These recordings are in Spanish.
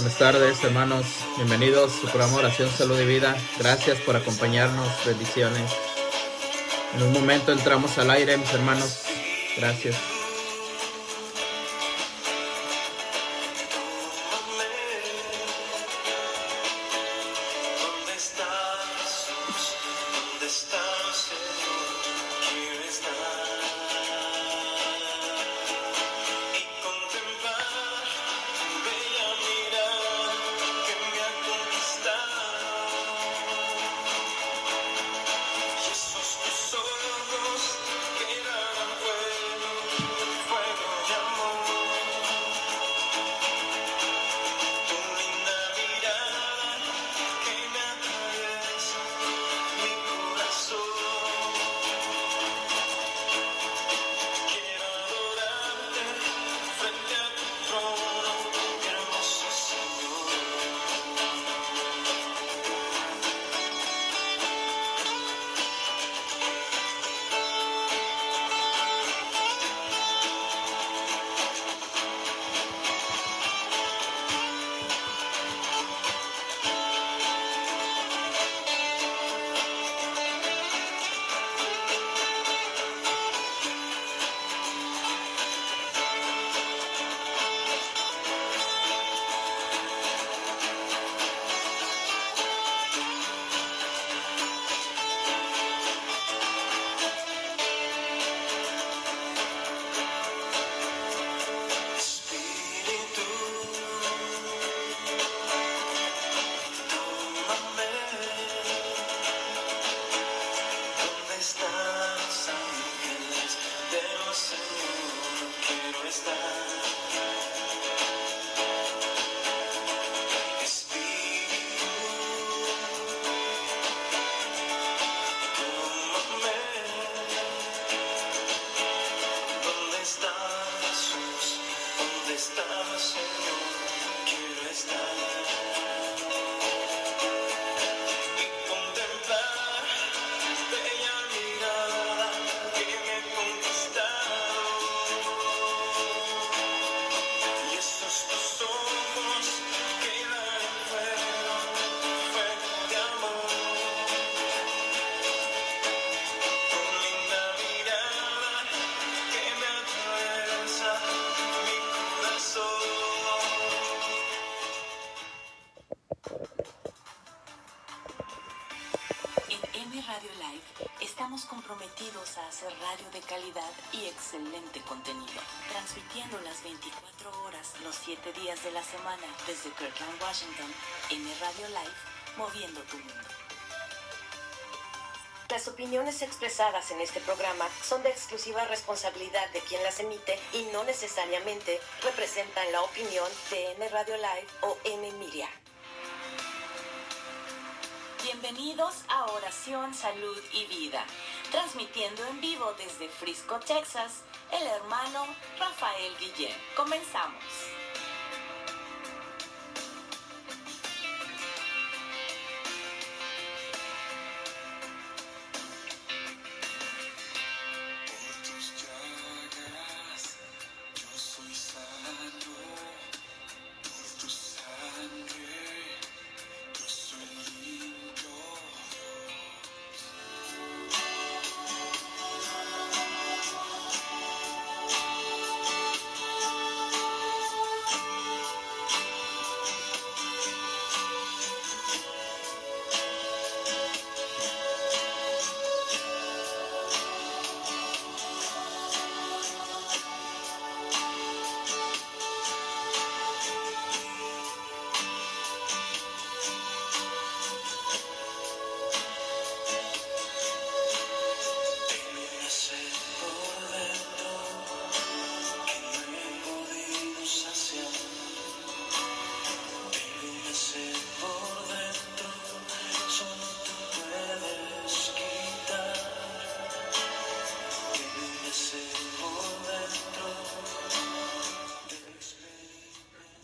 Buenas tardes, hermanos. Bienvenidos a su programa Oración, Salud y Vida. Gracias por acompañarnos. Bendiciones. En un momento entramos al aire, mis hermanos. Gracias. Calidad y excelente contenido, transmitiendo las 24 horas, los 7 días de la semana desde Kirkland, Washington. M Radio Live, moviendo tu mundo. Las opiniones expresadas en este programa son de exclusiva responsabilidad de quien las emite y no necesariamente representan la opinión de M Radio Live o M Media. Bienvenidos a Oración, Salud y Vida, transmitiendo en vivo desde Frisco, Texas, el hermano Rafael Guillén. Comenzamos.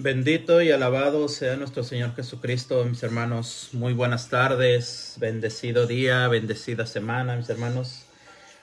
Bendito y alabado sea nuestro Señor Jesucristo, mis hermanos. Muy buenas tardes, bendecido día, bendecida semana, mis hermanos.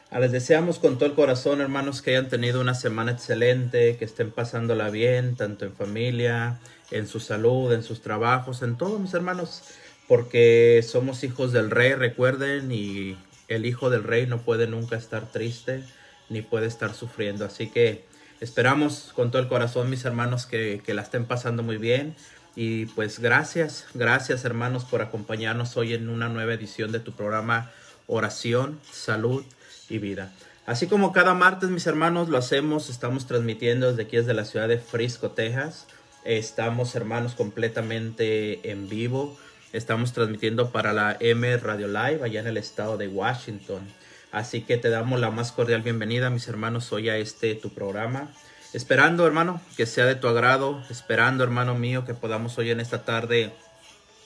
Ah, Les deseamos con todo el corazón, hermanos, que hayan tenido una semana excelente, que estén pasándola bien, tanto en familia, en su salud, en sus trabajos, en todo, mis hermanos, porque somos hijos del rey, recuerden, y el hijo del rey no puede nunca estar triste, ni puede estar sufriendo. Así que esperamos con todo el corazón, mis hermanos, que, que la estén pasando muy bien. Y pues gracias, gracias hermanos por acompañarnos hoy en una nueva edición de tu programa Oración, Salud y Vida. Así como cada martes, mis hermanos, lo hacemos, estamos transmitiendo desde aquí, desde la ciudad de Frisco, Texas. Estamos, hermanos, completamente en vivo. Estamos transmitiendo para la M Radio Live allá en el estado de Washington. Así que te damos la más cordial bienvenida, mis hermanos, hoy a este tu programa. Esperando, hermano, que sea de tu agrado. Esperando, hermano mío, que podamos hoy en esta tarde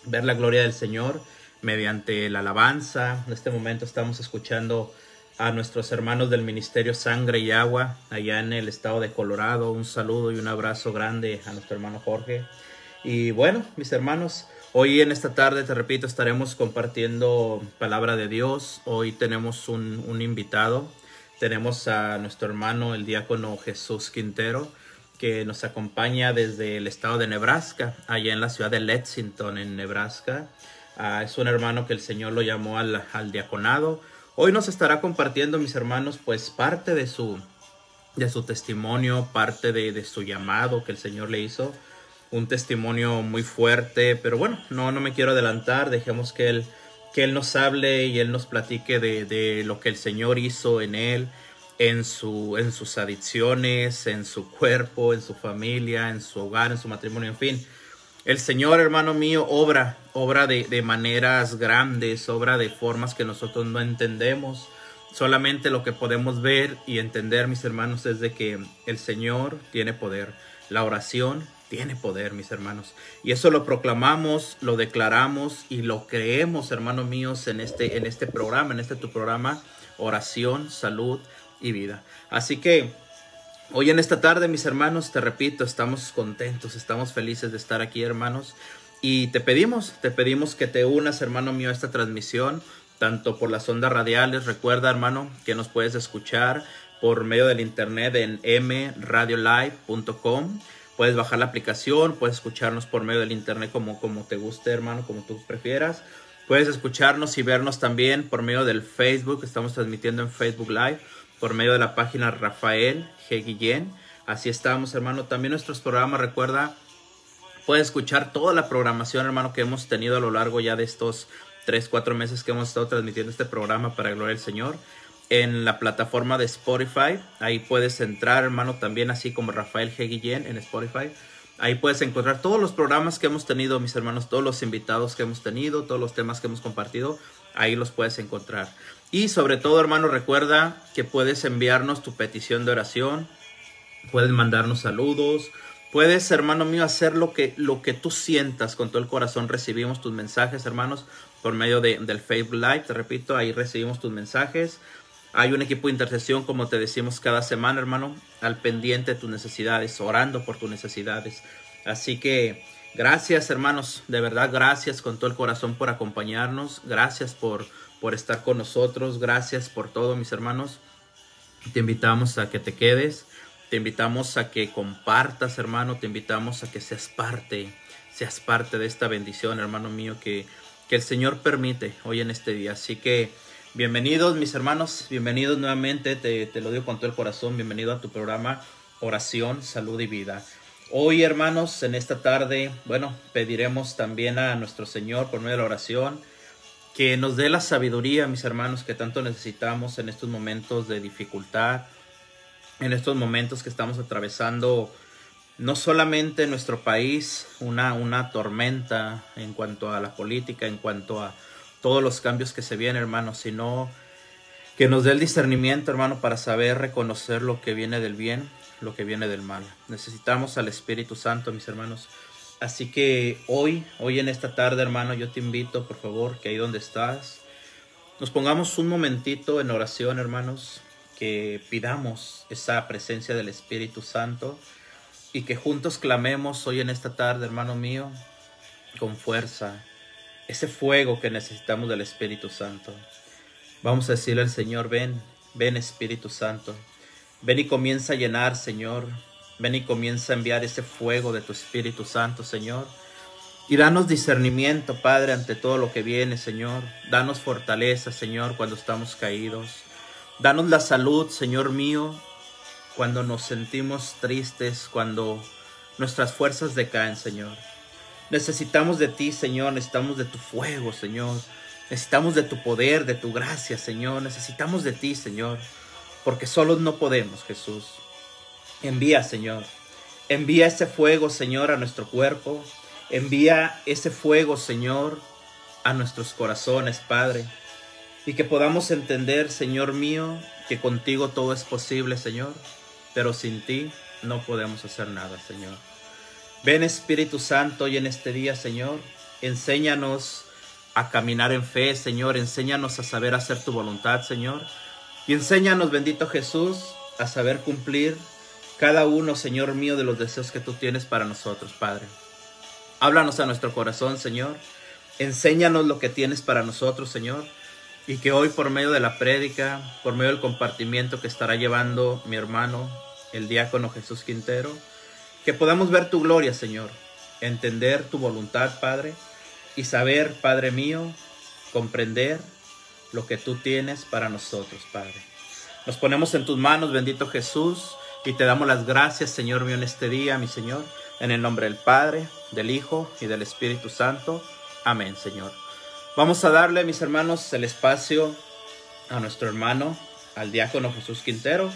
ver la gloria del Señor mediante la alabanza. En este momento estamos escuchando a nuestros hermanos del Ministerio Sangre y Agua allá en el estado de Colorado. Un saludo y un abrazo grande a nuestro hermano Jorge. Y bueno, mis hermanos, hoy en esta tarde, te repito, estaremos compartiendo palabra de Dios. Hoy tenemos un, invitado. Tenemos a nuestro hermano, el diácono Jesús Quintero, que nos acompaña desde el estado de Nebraska, allá en la ciudad de Lexington, en Nebraska. Ah, es un hermano que el Señor lo llamó al, al diaconado. Hoy nos estará compartiendo, mis hermanos, pues parte de su, de su testimonio, parte de, de su llamado que el Señor le hizo. Un testimonio muy fuerte, pero bueno, no, no me quiero adelantar, dejemos que él, que él nos hable y él nos platique de, de lo que el Señor hizo en él, en, su, en sus adicciones, en su cuerpo, en su familia, en su hogar, en su matrimonio, en fin. El Señor, hermano mío, obra, obra de, de maneras grandes, obra de formas que nosotros no entendemos. Solamente lo que podemos ver y entender, mis hermanos, es de que el Señor tiene poder. La oración tiene poder, mis hermanos. Y eso lo proclamamos, lo declaramos y lo creemos, hermanos míos, en este, en este programa, en este tu programa, oración, salud y vida. Así que hoy en esta tarde, mis hermanos, te repito, estamos contentos, estamos felices de estar aquí, hermanos. Y te pedimos, te pedimos que te unas, hermano mío, a esta transmisión, tanto por las ondas radiales. Recuerda, hermano, que nos puedes escuchar por medio del internet en mradiolive.com. Puedes bajar la aplicación, puedes escucharnos por medio del internet como, como te guste, hermano, como tú prefieras. Puedes escucharnos y vernos también por medio del Facebook. Estamos transmitiendo en Facebook Live, por medio de la página Rafael G. Guillén. Así estamos, hermano. También nuestros programas, recuerda, puedes escuchar toda la programación, hermano, que hemos tenido a lo largo ya de estos 3, 4 meses que hemos estado transmitiendo este programa para Gloria del Señor. En la plataforma de Spotify, ahí puedes entrar, hermano, también así como Rafael G. Guillén en Spotify. Ahí puedes encontrar todos los programas que hemos tenido, mis hermanos, todos los invitados que hemos tenido, todos los temas que hemos compartido, ahí los puedes encontrar. Y sobre todo, hermano, recuerda que puedes enviarnos tu petición de oración, puedes mandarnos saludos, puedes, hermano mío, hacer lo que, lo que tú sientas con todo el corazón. Recibimos tus mensajes, hermanos, por medio de, del Facebook Live, te repito, ahí recibimos tus mensajes. Hay un equipo de intercesión, como te decimos cada semana, hermano, al pendiente de tus necesidades, orando por tus necesidades. Así que gracias, hermanos, de verdad, gracias con todo el corazón por acompañarnos. Gracias por, por estar con nosotros. Gracias por todo, mis hermanos. Te invitamos a que te quedes. Te invitamos a que compartas, hermano. Te invitamos a que seas parte, seas parte de esta bendición, hermano mío, que, que el Señor permite hoy en este día. Así que bienvenidos, mis hermanos. Bienvenidos nuevamente. Te, te lo digo con todo el corazón. Bienvenido a tu programa Oración, Salud y Vida. Hoy, hermanos, en esta tarde, bueno, pediremos también a nuestro Señor por medio de la oración que nos dé la sabiduría, mis hermanos, que tanto necesitamos en estos momentos de dificultad, en estos momentos que estamos atravesando no solamente en nuestro país una, una tormenta en cuanto a la política, en cuanto a todos los cambios que se vienen, hermanos, sino que nos dé el discernimiento, hermano, para saber reconocer lo que viene del bien, lo que viene del mal. Necesitamos al Espíritu Santo, mis hermanos. Así que hoy, hoy en esta tarde, hermano, yo te invito, por favor, que ahí donde estás, nos pongamos un momentito en oración, hermanos, que pidamos esa presencia del Espíritu Santo y que juntos clamemos hoy en esta tarde, hermano mío, con fuerza, ese fuego que necesitamos del Espíritu Santo. Vamos a decirle al Señor, ven Ven Espíritu Santo. Ven y comienza a llenar, Señor. Ven y comienza a enviar ese fuego de tu Espíritu Santo, Señor. Y danos discernimiento, Padre, ante todo lo que viene, Señor. Danos fortaleza, Señor, cuando estamos caídos. Danos la salud, Señor mío, cuando nos sentimos tristes, cuando nuestras fuerzas decaen, Señor. Necesitamos de ti, Señor. Necesitamos de tu fuego, Señor. Necesitamos de tu poder, de tu gracia, Señor. Necesitamos de ti, Señor. Porque solos no podemos, Jesús. Envía, Señor. Envía ese fuego, Señor, a nuestro cuerpo. Envía ese fuego, Señor, a nuestros corazones, Padre. Y que podamos entender, Señor mío, que contigo todo es posible, Señor. Pero sin ti no podemos hacer nada, Señor. Ven Espíritu Santo hoy en este día, Señor. Enséñanos a caminar en fe, Señor. Enséñanos a saber hacer tu voluntad, Señor. Y enséñanos, bendito Jesús, a saber cumplir cada uno, Señor mío, de los deseos que tú tienes para nosotros, Padre. Háblanos a nuestro corazón, Señor. Enséñanos lo que tienes para nosotros, Señor. Y que hoy por medio de la prédica, por medio del compartimiento que estará llevando mi hermano, el diácono Jesús Quintero, que podamos ver tu gloria, Señor, entender tu voluntad, Padre, y saber, Padre mío, comprender lo que tú tienes para nosotros, Padre. Nos ponemos en tus manos, bendito Jesús, y te damos las gracias, Señor mío, en este día, mi Señor, en el nombre del Padre, del Hijo y del Espíritu Santo. Amén, Señor. Vamos a darle, mis hermanos, el espacio a nuestro hermano, al diácono Jesús Quintero.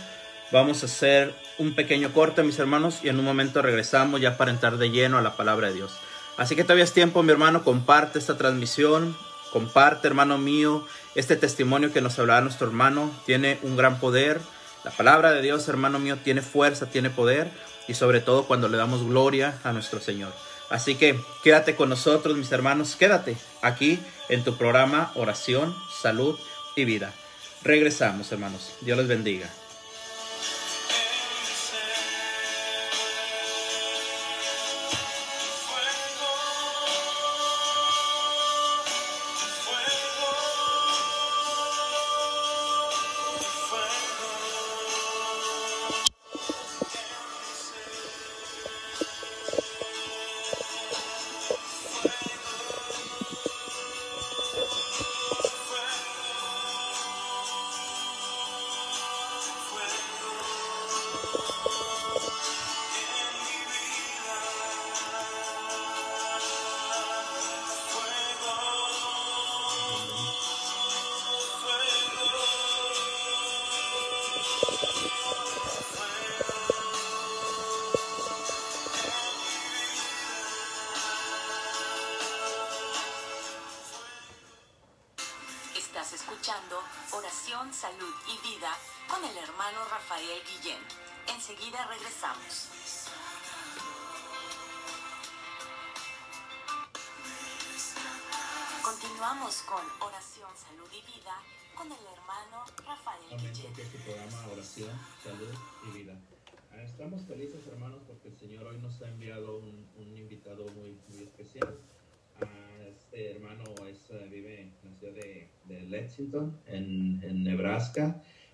Vamos a hacer un pequeño corte, mis hermanos, y en un momento regresamos ya para entrar de lleno a la palabra de Dios. Así que todavía es tiempo, mi hermano, comparte esta transmisión, comparte, hermano mío, este testimonio que nos hablará nuestro hermano. Tiene un gran poder. La palabra de Dios, hermano mío, tiene fuerza, tiene poder, y sobre todo cuando le damos gloria a nuestro Señor. Así que quédate con nosotros, mis hermanos, quédate aquí en tu programa Oración, Salud y Vida. Regresamos, hermanos. Dios les bendiga.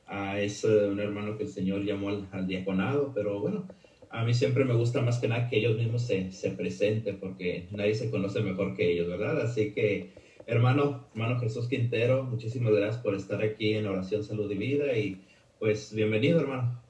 Ah, es eh, un hermano que el Señor llamó al, al diaconado, pero bueno, a mí siempre me gusta más que nada que ellos mismos se, se presenten, porque nadie se conoce mejor que ellos, ¿verdad? Así que, hermano, hermano Jesús Quintero, muchísimas gracias por estar aquí en Oración, Salud y Vida y pues bienvenido, hermano.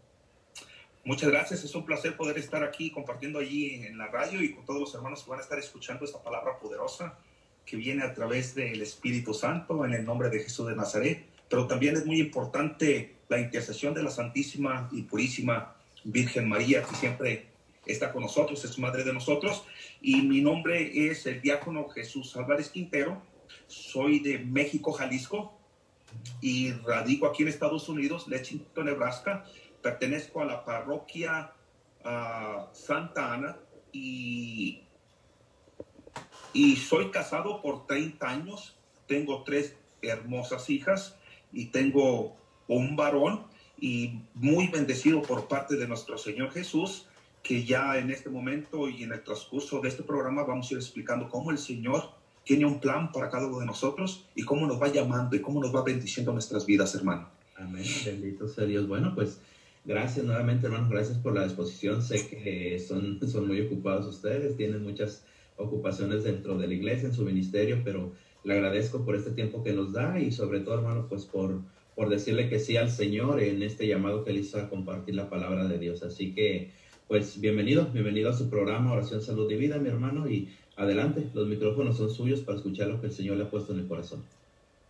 Muchas gracias, es un placer poder estar aquí compartiendo allí en la radio y con todos los hermanos que van a estar escuchando esta palabra poderosa que viene a través del Espíritu Santo en el nombre de Jesús de Nazaret. Pero también es muy importante la intercesión de la Santísima y Purísima Virgen María, que siempre está con nosotros, es madre de nosotros. Y mi nombre es el diácono Jesús Álvarez Quintero, soy de México, Jalisco, y radico aquí en Estados Unidos, Lexington, Nebraska. Pertenezco a la parroquia ah, Santa Ana y, y soy casado por 30 años. Tengo tres hermosas hijas y tengo un varón y muy bendecido por parte de nuestro Señor Jesús, que ya en este momento y en el transcurso de este programa vamos a ir explicando cómo el Señor tiene un plan para cada uno de nosotros y cómo nos va llamando y cómo nos va bendiciendo nuestras vidas, hermano. Amén. Bendito sea Dios. Bueno, pues gracias nuevamente, hermanos. Gracias por la disposición. Sé que son, son muy ocupados ustedes, tienen muchas ocupaciones dentro de la iglesia, en su ministerio, pero le agradezco por este tiempo que nos da y sobre todo, hermano, pues por, por decirle que sí al Señor en este llamado que él hizo a compartir la palabra de Dios. Así que, pues bienvenido, bienvenido a su programa Oración, Salud y Vida, mi hermano, y adelante, los micrófonos son suyos para escuchar lo que el Señor le ha puesto en el corazón.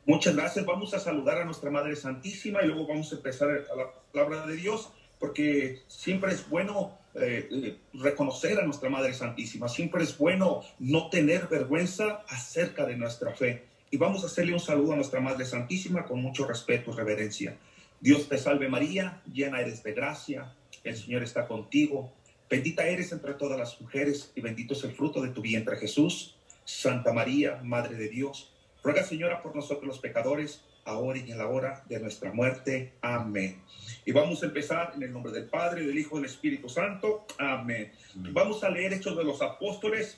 Muchas gracias. Vamos a saludar a nuestra Madre Santísima y luego vamos a empezar a la palabra de Dios, porque siempre es bueno eh, eh, reconocer a nuestra Madre Santísima, siempre es bueno no tener vergüenza acerca de nuestra fe. Y vamos a hacerle un saludo a nuestra Madre Santísima con mucho respeto y reverencia. Dios te salve María, llena eres de gracia, el Señor está contigo, bendita eres entre todas las mujeres y bendito es el fruto de tu vientre Jesús. Santa María, Madre de Dios, ruega Señora por nosotros los pecadores, ahora y en la hora de nuestra muerte. Amén. Y vamos a empezar en el nombre del Padre, del Hijo y del Espíritu Santo. Amén. Vamos a leer Hechos de los Apóstoles,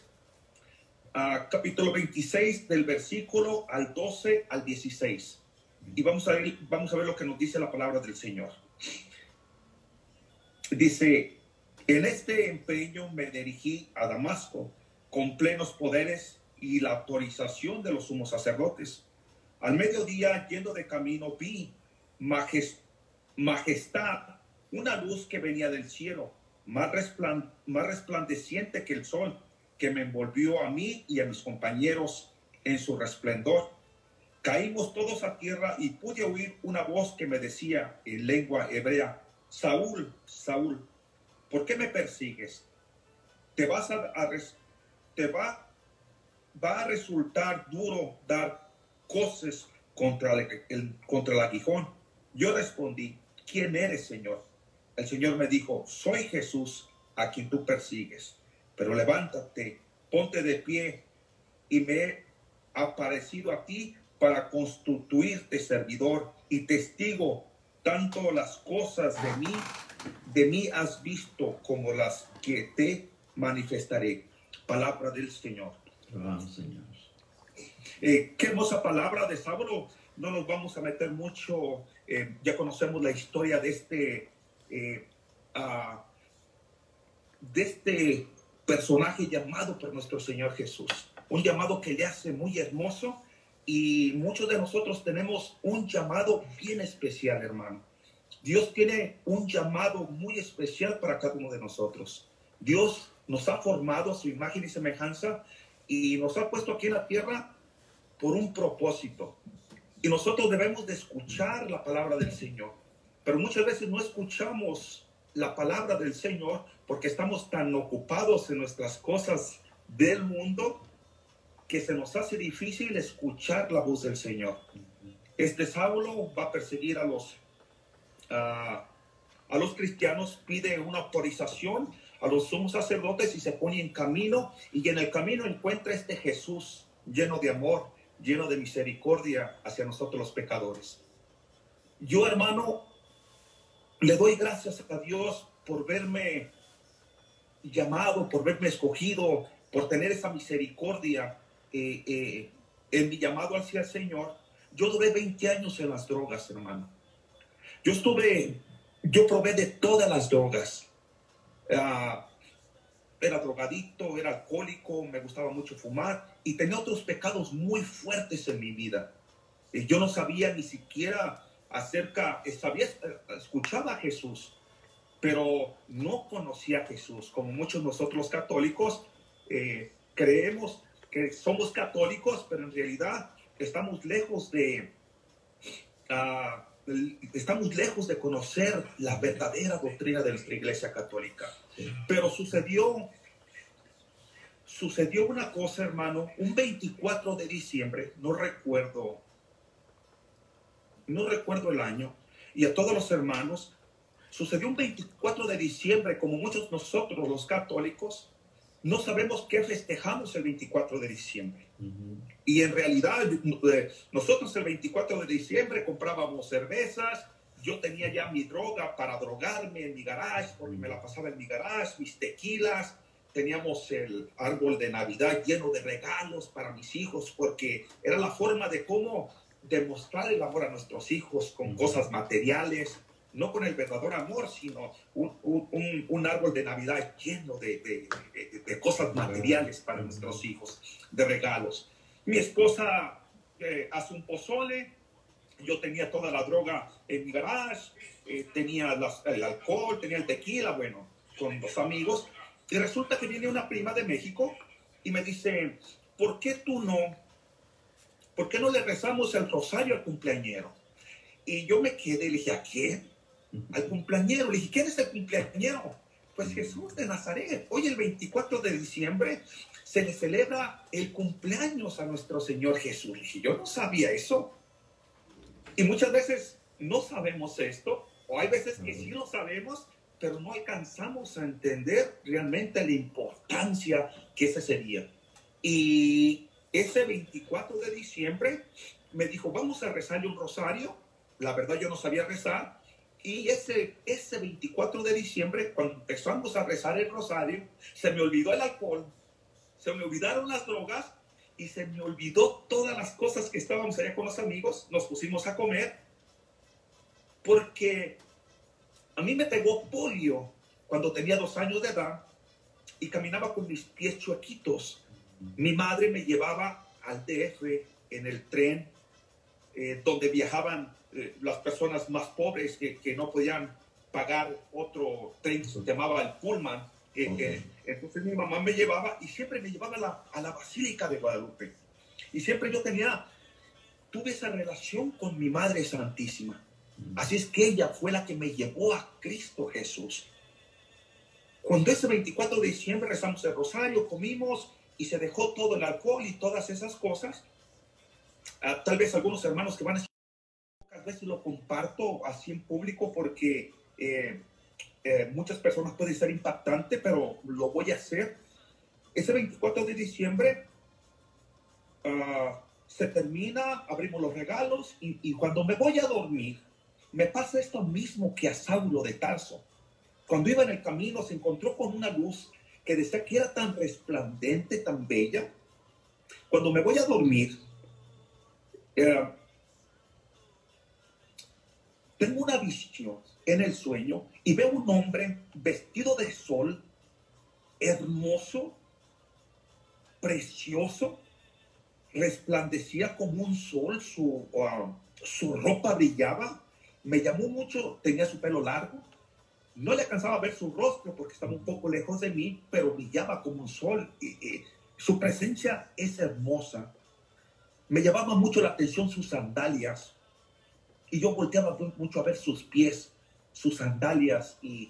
ah, capítulo 26, del versículo al 12 al 16. Y vamos a, ver, vamos a ver lo que nos dice la palabra del Señor. Dice, en este empeño me dirigí a Damasco con plenos poderes y la autorización de los sumos sacerdotes. Al mediodía, yendo de camino, vi majes- majestad, una luz que venía del cielo, más, resplan- más resplandeciente que el sol, que me envolvió a mí y a mis compañeros en su resplendor. Caímos todos a tierra y pude oír una voz que me decía en lengua hebrea, Saúl, Saúl, ¿por qué me persigues? Te vas a, a te va, a resultar duro dar cosas contra el- contra el aguijón. Yo respondí, ¿quién eres, Señor? El Señor me dijo, soy Jesús a quien tú persigues, pero levántate, ponte de pie y me he aparecido a ti para constituirte servidor y testigo, tanto las cosas de mí, de mí has visto como las que te manifestaré. Palabra del Señor. Vamos, Señor. Eh, qué hermosa palabra de Saulo. No nos vamos a meter mucho. Eh, ya conocemos la historia de este, eh, de este personaje llamado por nuestro Señor Jesús. Un llamado que le hace muy hermoso y muchos de nosotros tenemos un llamado bien especial, hermano. Dios tiene un llamado muy especial para cada uno de nosotros. Dios nos ha formado a su imagen y semejanza y nos ha puesto aquí en la tierra por un propósito. Y nosotros debemos de escuchar la palabra del Señor. Pero muchas veces no escuchamos la palabra del Señor porque estamos tan ocupados en nuestras cosas del mundo que se nos hace difícil escuchar la voz del Señor. Este Saulo va a perseguir a los, ah, a los cristianos, pide una autorización a los sumos sacerdotes y se pone en camino y en el camino encuentra este Jesús lleno de amor, lleno de misericordia hacia nosotros los pecadores. Yo, hermano, le doy gracias a Dios por verme llamado, por verme escogido, por tener esa misericordia eh, eh, en mi llamado hacia el Señor. Yo duré 20 años en las drogas, hermano. Yo estuve, yo probé de todas las drogas. Ah, era drogadicto, era alcohólico, me gustaba mucho fumar y tenía otros pecados muy fuertes en mi vida. Yo no sabía ni siquiera acerca, sabía, escuchaba a Jesús, pero no conocía a Jesús. Como muchos nosotros católicos eh, creemos que somos católicos, pero en realidad estamos lejos de, ah, estamos lejos de conocer la verdadera doctrina de nuestra Iglesia Católica. Pero sucedió, sucedió una cosa, hermano, un 24 de diciembre, no recuerdo, no recuerdo el año, y a todos los hermanos, sucedió un 24 de diciembre, como muchos nosotros los católicos, no sabemos qué festejamos el 24 de diciembre. Y en realidad, eh, nosotros el 24 de diciembre comprábamos cervezas. Yo tenía ya mi droga para drogarme en mi garage, porque me la pasaba en mi garage, mis tequilas. Teníamos el árbol de Navidad lleno de regalos para mis hijos, porque era la forma de cómo demostrar el amor a nuestros hijos con cosas materiales, no con el verdadero amor, sino un, un- un- árbol de Navidad lleno de, de- cosas materiales para nuestros hijos, de regalos. Mi esposa eh, hace un pozole, yo tenía toda la droga en mi garage, eh, tenía el alcohol, tenía el tequila, bueno, con los amigos. Y resulta que viene una prima de México y me dice, ¿por qué tú no? ¿Por qué no le rezamos el rosario al cumpleañero? Y yo me quedé y le dije, ¿a quién? Al cumpleañero. Le dije, ¿quién es el cumpleañero? Pues Jesús de Nazaret. Hoy el 24 de diciembre se le celebra el cumpleaños a nuestro Señor Jesús. Le dije, yo no sabía eso. Y muchas veces no sabemos esto, o hay veces que sí lo sabemos, pero no alcanzamos a entender realmente la importancia que ese sería. Y ese 24 de diciembre me dijo, vamos a rezarle un rosario. La verdad yo no sabía rezar. Y ese, ese 24 de diciembre, cuando empezamos a rezar el rosario, se me olvidó el alcohol, se me olvidaron las drogas y se me olvidó todas las cosas que estábamos allá con los amigos. Nos pusimos a comer porque a mí me pegó polio cuando tenía dos años de edad y caminaba con mis pies chuequitos. Mi madre me llevaba al DF en el tren eh, donde viajaban eh, las personas más pobres que, que no podían pagar otro tren que se llamaba el Pullman. Eh, Ok. eh, entonces mi mamá me llevaba y siempre me llevaba a la, a la Basílica de Guadalupe. Y siempre yo tenía, tuve esa relación con mi Madre Santísima. Así es que ella fue la que me llevó a Cristo Jesús. Cuando ese 24 de diciembre rezamos el rosario, comimos y se dejó todo el alcohol y todas esas cosas, ah, tal vez algunos hermanos que van a pocas veces lo comparto así en público porque eh, eh, muchas personas puede ser impactante, pero lo voy a hacer. Ese 24 de diciembre ah, se termina, abrimos los regalos y, y cuando me voy a dormir, me pasa esto mismo que a Saulo de Tarso. Cuando iba en el camino se encontró con una luz que decía que era tan resplandente, tan bella. Cuando me voy a dormir, eh, tengo una visión en el sueño y veo un hombre vestido de sol, hermoso, precioso, resplandecía como un sol, su, ah, su ropa brillaba, me llamó mucho, tenía su pelo largo, no le alcanzaba a ver su rostro porque estaba un poco lejos de mí, pero brillaba como un sol. su presencia es hermosa. Me llamaba mucho la atención sus sandalias y yo volteaba mu- mucho a ver sus pies, sus sandalias y,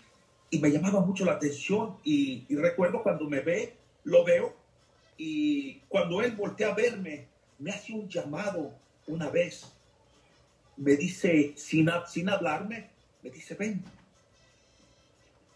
y me llamaba mucho la atención y, y recuerdo cuando me ve, lo veo y cuando él voltea a verme, me hace un llamado una vez. Me dice, sin, sin hablarme, me dice, ven.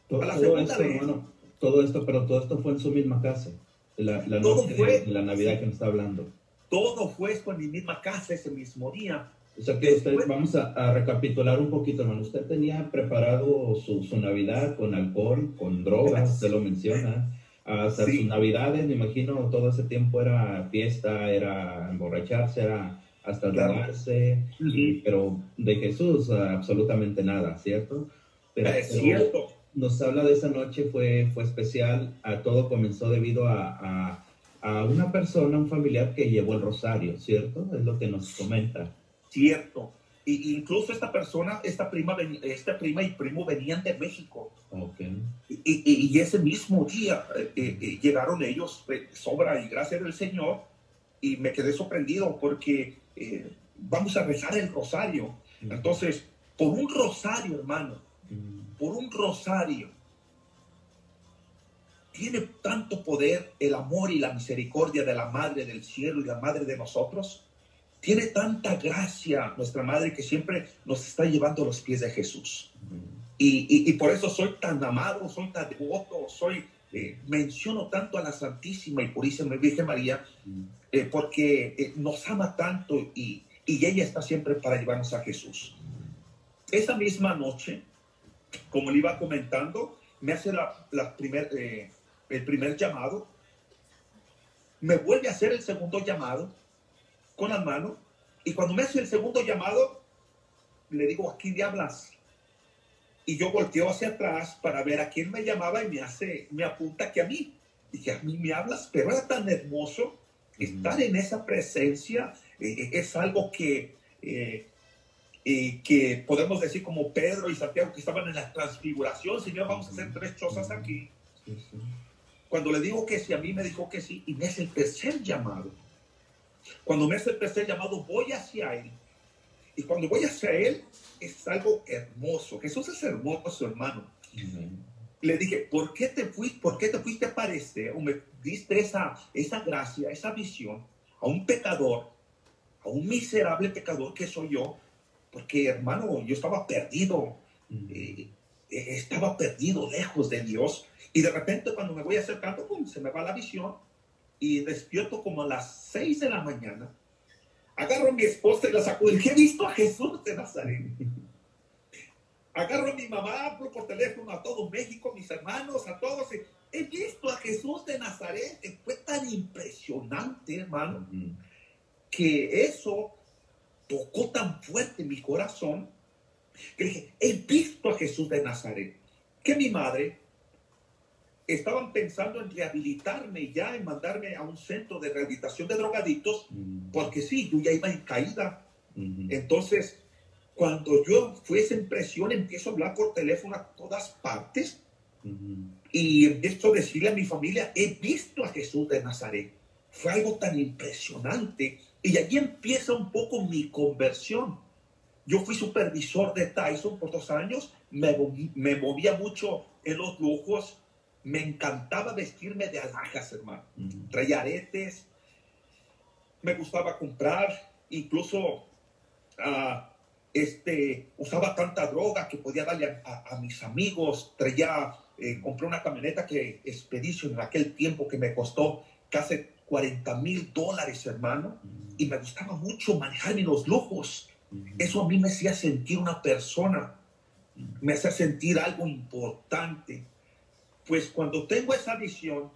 Todo, la todo esto, vez. hermano, todo esto, pero todo esto fue en su misma casa. La, la Todo noche fue- la Navidad que nos está hablando. Todo fue esto en mi misma casa ese mismo día. O sea que usted, vamos a, a recapitular un poquito, hermano. Usted tenía preparado su, su Navidad con alcohol, con drogas, usted lo menciona. Hasta Sí. sus Navidades, me imagino, todo ese tiempo era fiesta, era emborracharse, era hasta Claro. drogarse. y- pero de Jesús, ah, absolutamente nada, ¿cierto? Pero, Es pero cierto. nos habla de esa noche, fue, fue especial. A todo comenzó debido a, a, a una persona, un familiar que llevó el rosario, ¿cierto? Es lo que nos comenta. Cierto. Y, incluso esta persona, esta prima, esta prima y primo venían de México. Ok. Y, y- y ese mismo día eh, eh, eh, llegaron ellos, eh, sobra y gracias del Señor, y me quedé sorprendido porque vamos a rezar el rosario. Entonces, por un rosario, hermano, por un rosario, tiene tanto poder el amor y la misericordia de la Madre del Cielo y la Madre de nosotros. Tiene tanta gracia nuestra Madre que siempre nos está llevando a los pies de Jesús. Y, y- y por eso soy tan amado, soy tan devoto, soy, eh, menciono tanto a la Santísima y Purísima Virgen María, eh, porque eh, nos ama tanto y, y ella está siempre para llevarnos a Jesús. Esa misma noche, como le iba comentando, me hace la, la primer, eh, el primer llamado, me vuelve a hacer el segundo llamado con la mano Y cuando me hace el segundo llamado, le digo, ¿a quién le hablas? Y yo volteo hacia atrás para ver a quién me llamaba y me hace, me apunta que a mí. Y que a mí me hablas, pero era tan hermoso estar en esa presencia. eh, eh, es algo que, eh, eh, que podemos decir como Pedro y Santiago que estaban en la transfiguración. Señor, vamos a hacer tres cosas aquí. Sí, sí. Cuando le digo que sí, a mí me dijo que sí y me hace el tercer llamado. Cuando me hace el tercer llamado, voy hacia él. Y cuando voy hacia él, es algo hermoso. Jesús es hermoso, hermano. Le dije, ¿por qué te fuiste, por qué te fuiste a aparecer o me diste esa, esa gracia, esa visión a un pecador, a un miserable pecador que soy yo? Porque, hermano, yo estaba perdido. eh, eh, estaba perdido lejos de Dios. Y de repente cuando me voy acercando, pum, se me va la visión y despierto como a las 6 de la mañana. Agarro a mi esposa y la saco. Dije, he visto a Jesús de Nazaret. Agarro a mi mamá, hablo por teléfono a todo México, mis hermanos, a todos. He visto a Jesús de Nazaret. Fue tan impresionante, hermano, que eso tocó tan fuerte mi corazón que dije, he visto a Jesús de Nazaret. Que mi madre estaban pensando en rehabilitarme ya, en mandarme a un centro de rehabilitación de drogadictos, porque sí, yo ya iba en caída. Entonces, cuando yo fui esa impresión, empiezo a hablar por teléfono a todas partes y empiezo a decirle a mi familia, he visto a Jesús de Nazaret. Fue algo tan impresionante. Y allí empieza un poco mi conversión. Yo fui supervisor de Tyson por dos años, me, me movía mucho en los lujos, me encantaba vestirme de alhajas, hermano. Traía aretes, me gustaba comprar, incluso ah, este, usaba tanta droga que podía darle a, a- a mis amigos, traía, eh, compré una camioneta que Expedition en aquel tiempo que me costó casi 40 mil dólares, hermano, y me gustaba mucho manejar en los lujos. Eso a mí me hacía sentir una persona, me hacía sentir algo importante. Pues cuando tengo esa visión,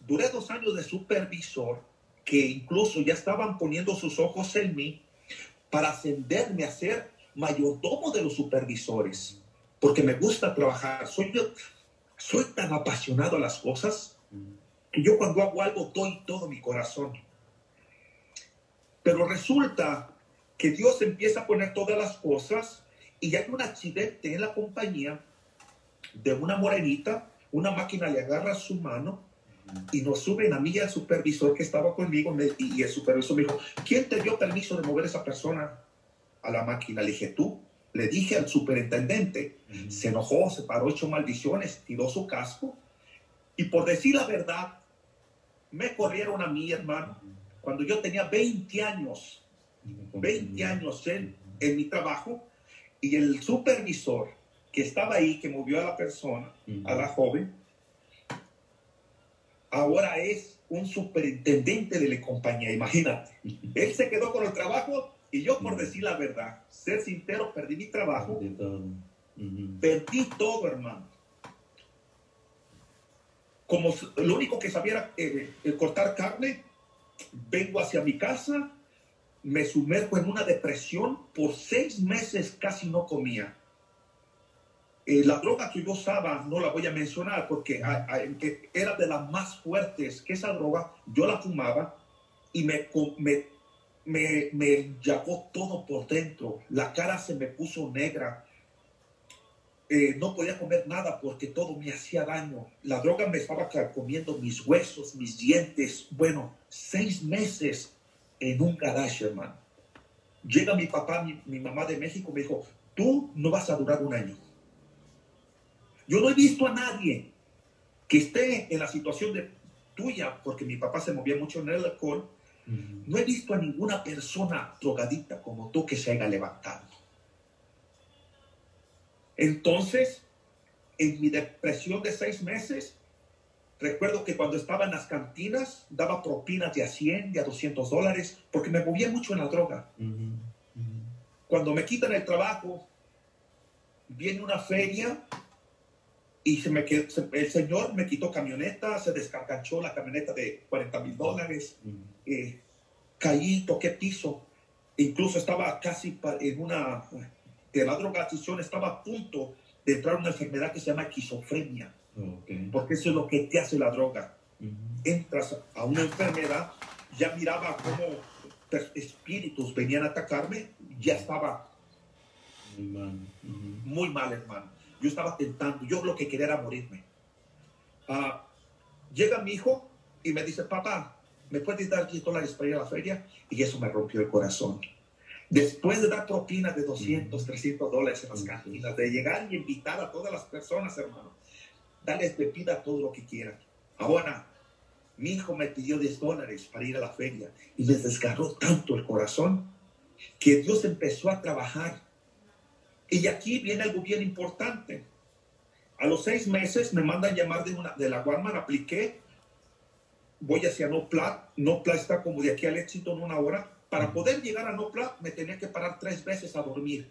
duré dos años de supervisor, que incluso ya estaban poniendo sus ojos en mí para ascenderme a ser mayordomo de los supervisores, porque me gusta trabajar. Soy, yo, soy tan apasionado a las cosas que yo cuando hago algo doy todo mi corazón. Pero resulta que Dios empieza a poner todas las cosas y hay un accidente en la compañía de una morenita, una máquina le agarra su mano y nos suben a mí al supervisor que estaba conmigo me- y el supervisor me dijo, ¿quién te dio permiso de mover a esa persona a la máquina? Le dije, tú. Le dije al superintendente, se enojó, se paró, echó maldiciones, tiró su casco. Y por decir la verdad, me corrieron a mí, hermano, cuando yo tenía 20 años, 20 años en, en mi trabajo. Y el supervisor que estaba ahí, que movió a la persona, a la joven, ahora es un superintendente de la compañía, imagínate. Él se quedó con el trabajo y yo por decir la verdad, ser sincero, perdí mi trabajo, perdí todo, hermano. Como lo único que sabía era eh, eh, cortar carne, vengo hacia mi casa, me sumerjo en una depresión, por seis meses casi no comía. Eh, la droga que yo usaba, no la voy a mencionar porque a- a- era de las más fuertes que esa droga, yo la fumaba y me, me, me, me llagó todo por dentro, la cara se me puso negra, Eh, no podía comer nada porque todo me hacía daño, la droga me estaba comiendo mis huesos, mis dientes, bueno, seis meses en un garage, hermano. Llega mi papá, mi, mi mamá de México, me dijo, tú no vas a durar un año. Yo no he visto a nadie que esté en la situación de tuya, porque mi papá se movía mucho en el alcohol, no he visto a ninguna persona drogadicta como tú que se haya levantado. Entonces, en mi depresión de seis meses, recuerdo que cuando estaba en las cantinas, daba propinas de a 100, de a 200 dólares, porque me movía mucho en la droga. Cuando me quitan el trabajo, viene una feria y se me se- el señor me quitó camioneta, se descargachó la camioneta de 40 mil dólares, eh, caí, toqué piso incluso estaba casi en una, de la drogadicción, estaba a punto de entrar en una enfermedad que se llama esquizofrenia, porque eso es lo que te hace la droga. Entras a una enfermedad, ya miraba cómo espíritus venían a atacarme, ya estaba Muy mal. Ujú. muy mal, hermano. Yo estaba tentando, yo lo que quería era morirme. Ah, llega mi hijo y me dice, papá, ¿me puedes dar 10 dólares para ir a la feria? Y eso me rompió el corazón. Después de dar propina de 200, 300 dólares en las cantinas, de llegar y invitar a todas las personas, hermano, darles bebida, todo lo que quieran. Ahora, mi hijo me pidió 10 dólares para ir a la feria y me desgarró tanto el corazón que Dios empezó a trabajar y aquí viene algo bien importante. A los seis meses me mandan llamar de, una, de la Walmart, apliqué, voy hacia Nopla, Nopla está como de aquí al éxito en una hora. Para poder llegar a Nopla me tenía que parar tres veces a dormir,